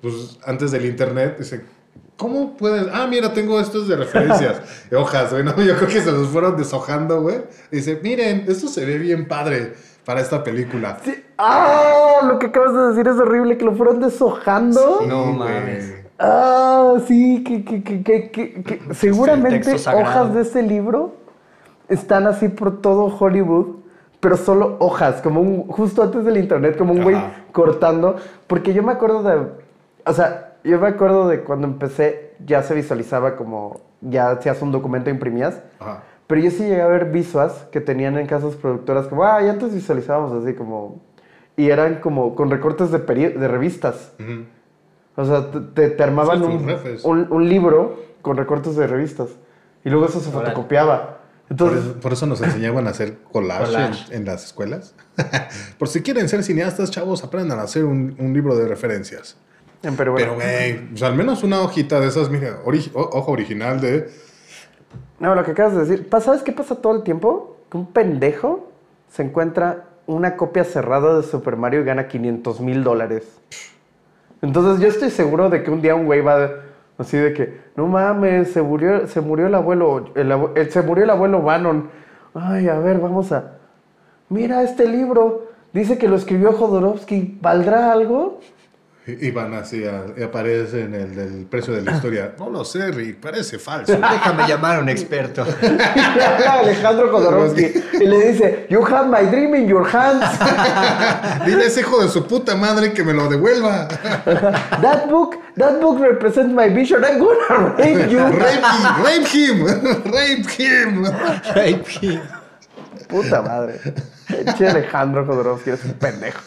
pues, antes del internet, dicen, ¿cómo puedes? Ah, mira, tengo estos de referencias, (laughs) hojas, güey, ¿no? Yo creo que se los fueron deshojando, güey. Dice, miren, esto se ve bien padre para esta película. ¡Ah! Lo que acabas de decir es horrible, que lo fueron deshojando. No Sí, mames. güey. Ah, sí, que, que, que, que, que- que- seguramente hojas de ese libro están así por todo Hollywood, pero solo hojas, como un, justo antes del internet, como un güey cortando, porque yo me acuerdo de, o sea, yo me acuerdo de cuando empecé, ya se visualizaba como, ya hacías un documento e imprimías, Ajá. pero yo sí llegué a ver visuas que tenían en casas productoras como, ah, y antes visualizábamos así como, y eran como con recortes de, peri- de revistas. Ujú. O sea, te, te- armaban un, un- un libro con recortes de revistas. Y luego eso se fotocopiaba. Por Entonces, eso, por eso nos enseñaban a hacer collage, Collage. En, en las escuelas. (laughs) por si quieren ser cineastas, chavos, aprendan a hacer un, un libro de referencias. Pero bueno. Pero, güey, pues, al menos una hojita de esas, mira, ori- hoja original de... No, lo que acabas de decir. ¿Sabes qué pasa todo el tiempo? Que un pendejo se encuentra una copia cerrada de Super Mario y gana 500 mil dólares. Entonces yo estoy seguro de que un día un güey va así de que, no mames, se murió, se murió el abuelo, el abue- el- se murió el abuelo Bannon. Ay, a ver, vamos a... Mira este libro, dice que lo escribió Jodorowsky, ¿valdrá algo? Y van así, a- y aparece en el del precio de la (laughs) historia. No lo sé, Rick, parece falso. (laughs) Déjame llamar a un experto. (laughs) Y habla Alejandro Jodorowsky y le dice, You have my dream in your hands. Dile a ese hijo de su puta madre que me lo devuelva. That book, that book represents my vision. I'm gonna rape you. rape him, rape him, rape him. Puta madre. Che Alejandro Jodorowsky es un pendejo.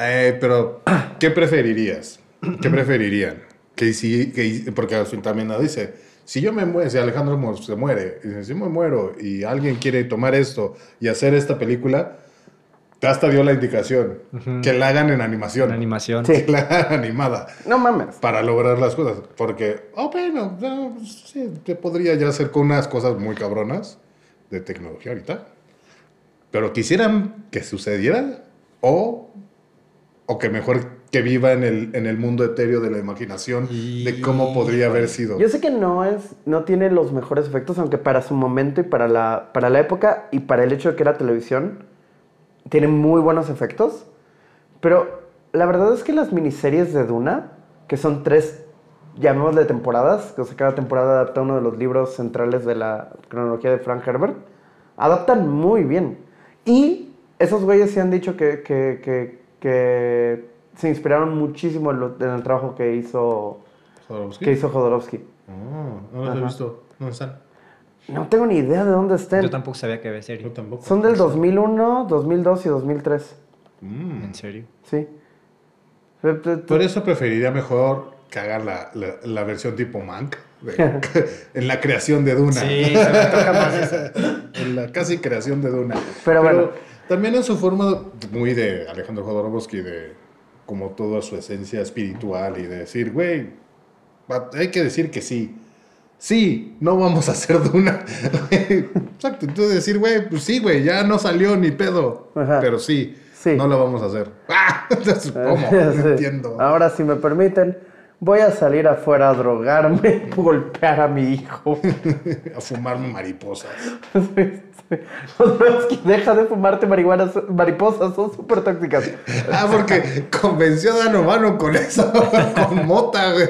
Eh, pero, ¿qué preferirías? ¿Qué preferirían? Que si, que, porque al fin también lo dice, si yo me muero, si Alejandro se muere, y dice, si me muero y alguien quiere tomar esto y hacer esta película, hasta dio la indicación, que la hagan en animación. En animación. Sí. Que la hagan animada. No mames. Para lograr las cosas. Porque, oh, bueno, no, sí, te podría ya hacer con unas cosas muy cabronas de tecnología ahorita. Pero quisieran que sucediera o, o que mejor que viva en el, en el mundo etéreo de la imaginación de cómo podría haber sido. Yo sé que no es, no tiene los mejores efectos, aunque para su momento y para la, para la época y para el hecho de que era televisión, tiene muy buenos efectos. Pero la verdad es que las miniseries de Duna, que son tres, llamémosle temporadas, que o sea, cada temporada adapta uno de los libros centrales de la cronología de Frank Herbert, adaptan muy bien. Y esos güeyes sí han dicho que, que, que, que se inspiraron muchísimo en, lo- en el trabajo que hizo, ¿Jodorowsky? que hizo Jodorowsky. Ah, no los he Ajá. visto. ¿Dónde están? No tengo ni idea de dónde estén. Yo tampoco sabía que había serie. Yo tampoco. Son del 2001, 2002 y 2003. Mm. ¿En serio? Sí. Por eso preferiría mejor que hagan la, la, la versión tipo Mank. de- (laughs) en la creación de Duna. Sí, se me toca más eso. (laughs) en la casi creación de Duna. Pero bueno. También en su forma muy de Alejandro Jodorowsky, de como toda su esencia espiritual y de decir, güey, hay que decir que sí. Sí, no vamos a hacer Duna. (laughs) Exacto, entonces decir, güey, pues sí, güey, ya no salió ni pedo. Ajá. Pero sí, Sí. no la vamos a hacer. (laughs) ¡Ah! Entonces, ¿Cómo? (laughs) No Sí. entiendo. Ahora, si me permiten, voy a salir afuera a drogarme, golpear a mi hijo. A fumarme mariposas. (laughs) Deja de fumarte marihuana, mariposas, son súper tóxicas. (laughs) Ah, porque convenció a Dan O'Bannon con eso, (laughs) con mota, güey.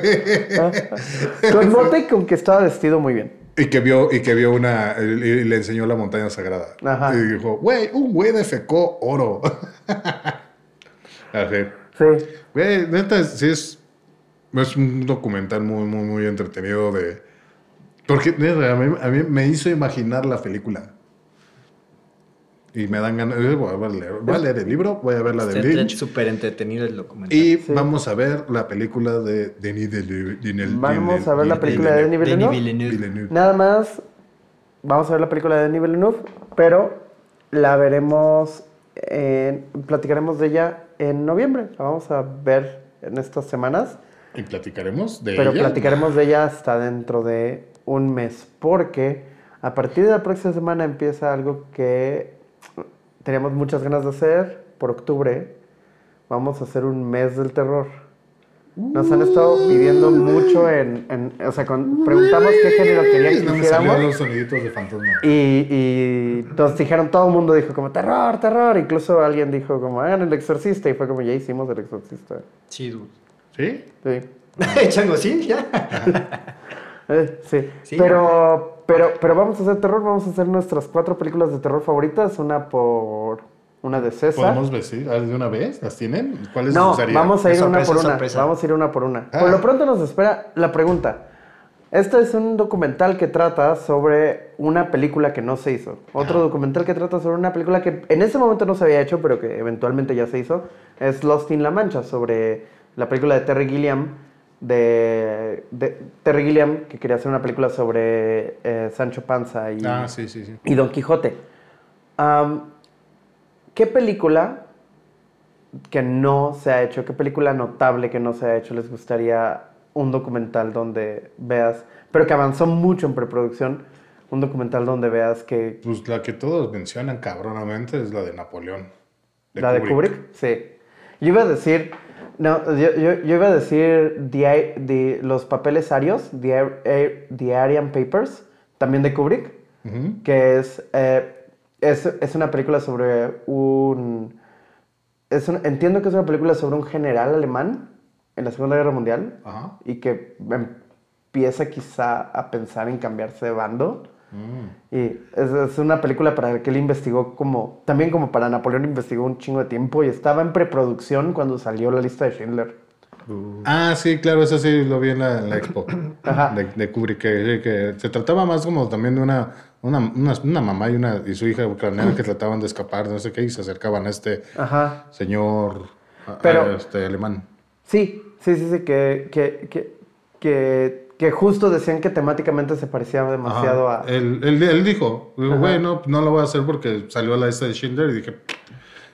Con mota y con que estaba vestido muy bien. Y que vio, y que vio una, y le enseñó la montaña sagrada. Ajá. Y dijo, güey, un güey defecó oro. Así. Sí. Güey, neta, sí es, es un documental muy, muy, muy entretenido de... Porque a mí, a mí me hizo imaginar la película. Y me dan ganas, eh, voy a leer, voy a leer el libro, voy a ver la de Está Lynch. súper entretenido el documental. Y vamos a ver la película de Denis Villeneuve. Vamos a ver la película de Denis Villeneuve. Nada más, vamos a ver la película de Denis Villeneuve, pero la veremos, en- platicaremos de ella en noviembre. La vamos a ver en estas semanas, Y platicaremos de pero ella. platicaremos de ella hasta dentro de un mes, porque a partir de la próxima semana empieza algo que teníamos muchas ganas de hacer por octubre. Vamos a hacer un mes del terror. Nos han estado pidiendo mucho en, en- o sea, con- preguntamos qué género querían que No hiciéramos. salieron los soniditos de fantasma. Y, y nos dijeron, todo el mundo dijo como terror, terror. Incluso alguien dijo como, hagan el exorcista. Y fue como, ya hicimos el exorcista. Sí, dude. ¿Sí? Sí. Chango, sí, ya. Sí. Sí. Pero, pero, pero vamos a hacer terror, vamos a hacer nuestras cuatro películas de terror favoritas, una por una de César. ¿Podemos decir ah, de una vez? ¿Las tienen? ¿Cuáles No, vamos a ir Es una por sorpresa, una. sorpresa. Vamos a ir una por una. Ah. Por lo pronto nos espera la pregunta. Este es un documental que trata sobre una película que no se hizo. Otro documental que trata sobre una película que en ese momento no se había hecho, pero que eventualmente ya se hizo. Es Lost in La Mancha, sobre la película de Terry Gilliam. De, de Terry Gilliam, que quería hacer una película sobre eh, Sancho Panza y, Ah, sí, sí, sí. y Don Quijote. Am, ¿Qué película que no se ha hecho, qué película notable que no se ha hecho les gustaría un documental donde veas, pero que avanzó mucho en preproducción, un documental donde veas que Pues la que todos mencionan cabronamente es la de Napoleón. la de Kubrick, sí. Yo iba a decir, no, yo, yo- yo iba a decir The, The- los papeles arios, The, Ar- The Aryan Papers, también de Kubrick. Que es, eh, es, es una película sobre un, es un- Entiendo que es una película sobre un general alemán en la Segunda Guerra Mundial y que empieza quizá a pensar en cambiarse de bando. Mm. Y es, es una película para que él investigó como, también como para Napoleón investigó un chingo de tiempo y estaba en preproducción cuando salió la lista de Schindler. Ah, sí, claro, eso sí lo vi en la, en la expo (coughs) Ajá. de, de Kubrick, que, que se trataba más como también de una, una, una, una mamá y, una, y su hija ucraniana que trataban de escapar, no sé qué, y se acercaban a este Ajá. señor a- a Pero- este, alemán. Sí, sí, sí, sí, que, que, que, que, que justo decían que temáticamente se parecía demasiado Ajá. a... Él, él, él dijo, Ajá. güey, no, no lo voy a hacer porque salió la lista de Schindler y dije,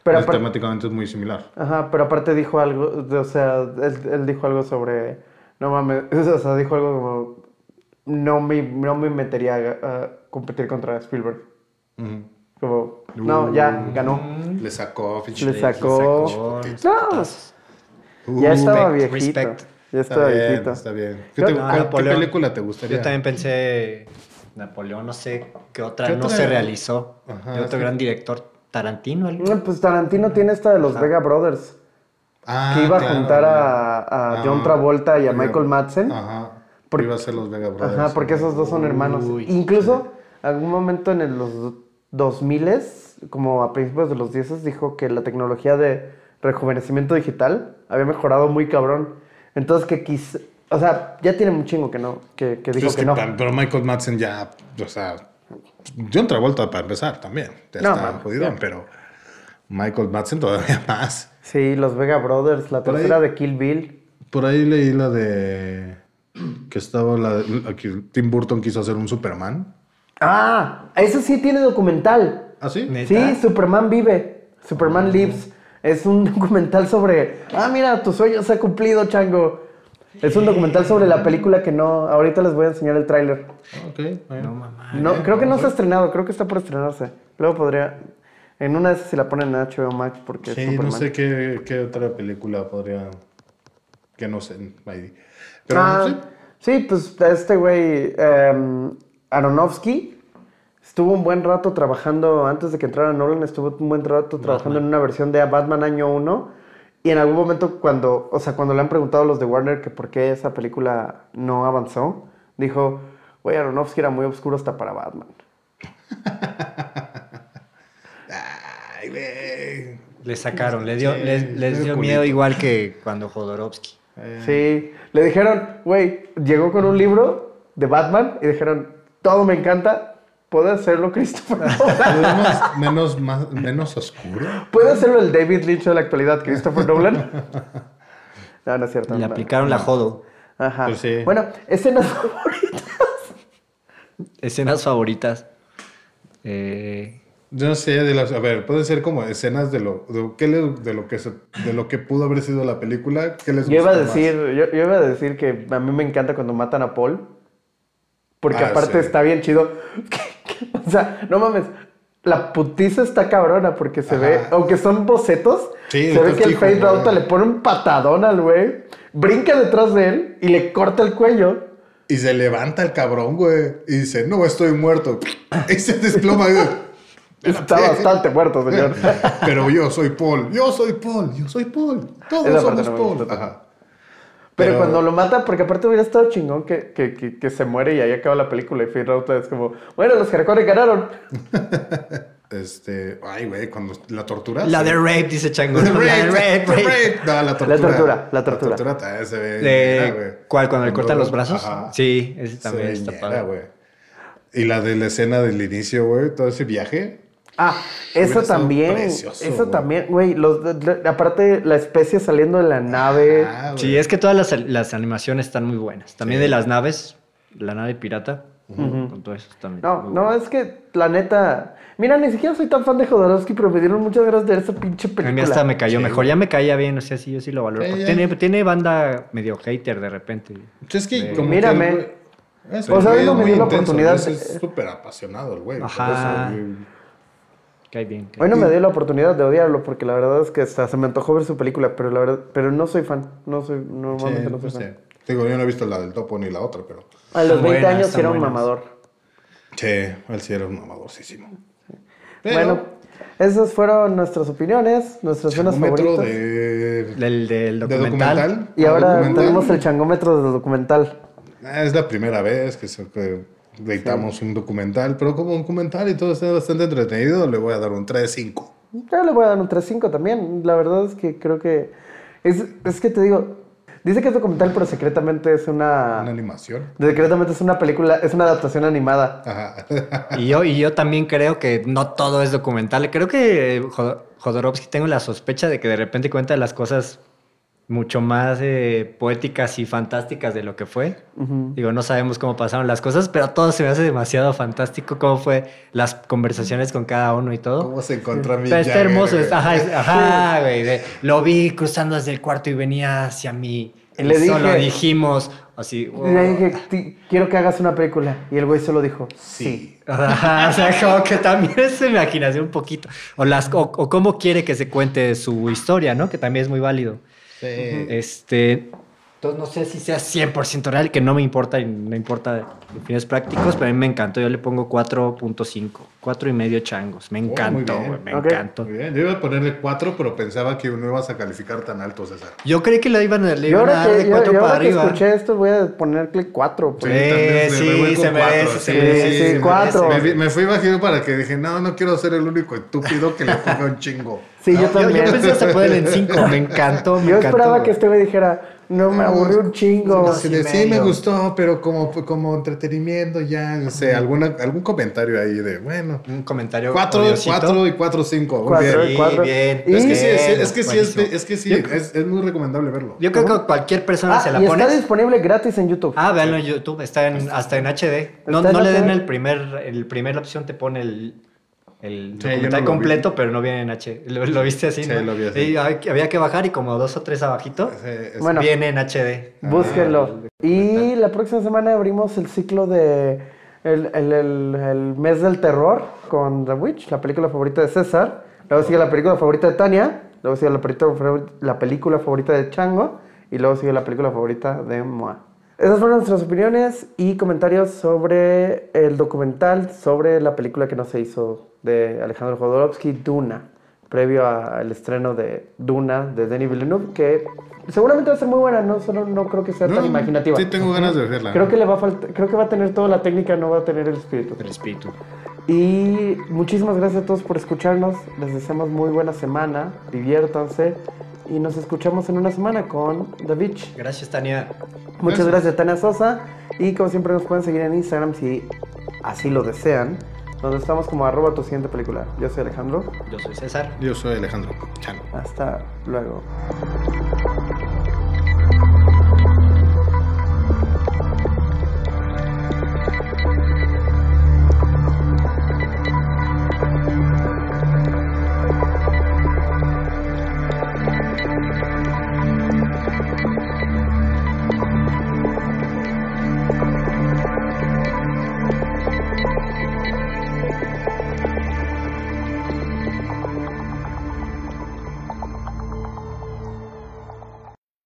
Pero "Pues, temáticamente es muy similar. Ajá, pero aparte dijo algo, de- o sea, él, él dijo algo sobre, no mames, (laughs) o sea, dijo algo como, no me, no me metería a, a competir contra Spielberg. Como, no, ya, ganó. Le sacó, Le sacó... No, Uh, ya estaba respect, viejito. respect. Ya Está estaba bien, viejito. está bien. ¿Qué, Yo- te- No, cuál- qué Napoleón. película te gustaría? Yo también pensé Napoleón, no sé qué otra ¿Qué no otra? se realizó. Ajá, de otro sí. gran director, Tarantino. No, Pues Tarantino tiene esta de los Vega Brothers, Ah, que iba a juntar a, a Ah, John Travolta y a. Michael Madsen. Ajá. Por- Iba a ser los Vega Brothers. Ajá, porque esos dos son hermanos. Uy, Incluso, algún momento en el- los 2000 como a principios de los 10 dijo que la tecnología de rejuvenecimiento digital había mejorado muy cabrón. Entonces que quizá, o sea, ya tiene un chingo que no, que, que dijo Es que, que no. Pero Michael Madsen ya, o sea, John Travolta para empezar también. Ya No, está man, jodidón, pero Michael Madsen todavía (laughs) más. Sí, los Vega Brothers, la Por ahí- tercera de Kill Bill. Por ahí leí la de que estaba la aquí Tim Burton quiso hacer un Superman. Ah, eso sí tiene documental. ¿Ah, sí? ¿Neta? Sí, Superman vive. Superman Lives. Es un documental sobre. Ah, mira, tu sueño se ha cumplido, chango. Es un documental sobre la película que no. Ahorita les voy a enseñar el tráiler. Ok, bueno. No, mamá. No, creo que no se ha estrenado, creo que está por estrenarse. Luego podría. En una de esas si la ponen en HBO Max porque es Sí, Superman. no sé qué, qué otra película podría. Que no sé. ahí. Pero Ah, sí. sí, pues este güey, em, Aronofsky, estuvo un buen rato trabajando, antes de que entrara Nolan, estuvo un buen rato trabajando en una versión de Batman año 1. Y en algún momento cuando, o sea, cuando le han preguntado a los de Warner que por qué esa película no avanzó, dijo, güey, Aronofsky era muy oscuro hasta para Batman. (laughs) Ay, güey. Le sacaron, le dio, Sí, les, dio miedo igual que cuando Jodorowsky. Sí, le dijeron, güey, llegó con un libro de Batman y dijeron, todo me encanta, puede hacerlo Christopher Nolan. (laughs) ¿Podemos menos, más, menos oscuro? ¿Puede hacerlo el David Lynch de la actualidad, Christopher Nolan? (laughs) No, no es cierto. Le no. aplicaron la Jodo. Ajá. Pues sí. Bueno, escenas (laughs) favoritas. Escenas favoritas. Eh, Yo no sé, de las, a ver, pueden ser como escenas de lo, de, ¿qué le- de lo que se- de lo que pudo haber sido la película. ¿Qué les Yo iba a gustó más? decir, yo, yo iba a decir que a mí me encanta cuando matan a Paul. Porque Ah, aparte sí. está bien chido. O sea, no mames. La putiza está cabrona porque se ve, aunque son bocetos, Sí, se ve que el Fade. Rauta le pone un patadón al güey, brinca detrás de él y le corta el cuello. Y se levanta el cabrón, güey. Y dice, no, estoy muerto. (laughs) Y se desploma. güey. Está (laughs) bastante muerto, señor. (laughs) Pero yo soy Paul. Yo soy Paul. Yo soy Paul. Todos somos Paul. Ajá. Pero, Pero- cuando lo mata, porque aparte hubiera estado chingón que, que, que, que se muere y ahí acaba la película y Finn Rauta es como, bueno, los caracoles ganaron. (laughs) Este, ay, güey, cuando la tortura. La de rape, dice (laughs) Chango. The La de rape, rape, the rape. rape. No, la tortura. tortura, la tortura. La tortura también se ve. De-. ¿Cuál? ¿Cuando le cortan los brazos? Ajá. Sí, ese Se también ve está ñera, padre. güey. Y la de la escena del inicio, güey, todo ese viaje. Ah, eso también. precioso, eso güey. también, güey. Los, de- de- aparte, la especie saliendo de la nave. Ah, güey. Sí, es que todas las, las animaciones están muy buenas. También Sí. de las naves, la nave pirata, con todo eso también. No, no, bueno. es que la neta. Mira, ni siquiera soy tan fan de Jodorowsky, pero me dieron muchas ganas de ver esa pinche A película. mí hasta me cayó Sí, mejor, ya me caía bien, o sea, sí, yo sí lo valoro. Tiene, tiene banda medio hater de repente. Es que como Mírame. que el güey- es O sea, hoy no me es dio la oportunidad güey, de- Es súper apasionado el güey. por Ajá. eso, güey. Cae bien. cae Hoy no bien. me dio la oportunidad de odiarlo, porque la verdad es que hasta se me antojó ver su película, pero la verdad, pero no soy fan. No soy, normalmente Sí, no soy no fan. sé. Digo, yo no he visto la del topo ni la otra, pero. A los Están 20 buenas, años era un buenas. mamador. Sí, él sí era un mamadorcísimo. Pero, Bueno, esas fueron nuestras opiniones, nuestras escenas changómetro favoritas. de, Del, del de documental. Y ahora Documental. tenemos el changómetro del documental. Ah, Es la primera vez que, se, que editamos un documental, pero como un documental y todo está bastante entretenido, le voy a dar un 3-5. Yo le voy a dar un 3.5 también. La verdad es que creo que. Es, es que te digo. Dice que es documental, pero secretamente es una. Una animación. Secretamente es una película, es una adaptación animada. Ajá. Y yo, y yo también creo que no todo es documental. Creo que Jod- Jodorowsky tengo la sospecha de que de repente cuenta las cosas mucho más eh, poéticas y fantásticas de lo que fue. Digo, no sabemos cómo pasaron las cosas, pero todo se me hace demasiado fantástico. Cómo fue las conversaciones con cada uno y todo. ¿Cómo se encontró a mi Pero está hermoso. es- ajá, es- ajá, güey. de- lo vi cruzando desde el cuarto y venía hacia mí. Y le Y solo dije- dijimos así. Le dije, "Ti- quiero que hagas una película. Y el güey solo dijo, sí. Ajá, o sea, como que también (laughs) es su imaginación un poquito. O, las, o, o cómo quiere que se cuente su historia, ¿no? Que también es muy válido. Este. Entonces no sé si sea 100% real, que no me importa y no importa de fines prácticos, pero a mí me encantó. Yo le pongo 4.5, 4 y medio changos. Me Oh, encantó, güey, me Ok. encantó. Muy bien, yo iba a ponerle 4, pero pensaba que no ibas a calificar tan alto, César. Yo creí que le iban a, le Y iban a ahora dar que, de yo- 4 y para ahora que arriba. escuché esto, voy a ponerle 4. Sí, Sí, también se- me sí, con se merece, sí, sí, cuatro. merece. Me, vi- me fui bajito para que dije, no, no quiero ser el único estúpido que le ponga un chingo. Sí, yo Yo, yo también. pensé hasta ponerle en 5, (laughs) me encantó. Me Yo encantó, esperaba que este güey dijera, no me aburrí un chingo. Sí, de- sí, me gustó, pero como, como entretenimiento ya, no sé, alguna, algún comentario ahí de, bueno, Un comentario. 4, odiosito. 4 y 4, 5. Cuatro. Sí, cuatro. bien. Y- Es que sí, es, Bien, es que sí, es, que sí, Yo, es, es muy recomendable verlo. yo creo que cualquier persona Ah, se la y pone. está disponible gratis en YouTube. Ah, véanlo en YouTube, está en, hasta en HD. No, no le den HD. el primer, el primer opción te pone el, el Sí, yo documental no lo completo, pero no viene en H. ¿Lo, lo viste así? Sí, no? lo vi así. Había que bajar y como dos o tres abajito, Sí, es- Bueno. viene en HD. Búsquenlo. y la próxima semana abrimos el ciclo de el, el- el- el mes del terror con The Witch, la película favorita de César. Luego sigue la película favorita de Tania. Luego sigue la película, la película favorita de Chango. Y luego sigue la película favorita de Moa. Esas fueron nuestras opiniones y comentarios sobre el documental sobre la película que no se hizo de Alejandro Jodorowsky, Duna, previo a- al estreno de Duna de Denis Villeneuve, que seguramente va a ser muy buena, no, solo no creo que sea tan No, imaginativa. Sí, tengo ganas de verla. Creo que le va a faltar, creo que va a tener toda la técnica, no va a tener el espíritu. El espíritu. Y muchísimas gracias a todos por escucharnos. Les deseamos muy buena semana. Diviértanse. Y nos escuchamos en una semana con The Beach. Gracias, Tania. Muchas gracias, Tania Sosa. Y como siempre nos pueden seguir en Instagram si así lo desean. Donde estamos como arroba tu siguiente película. Yo soy Alejandro. Yo soy César. Yo soy Alejandro Chan. Hasta luego.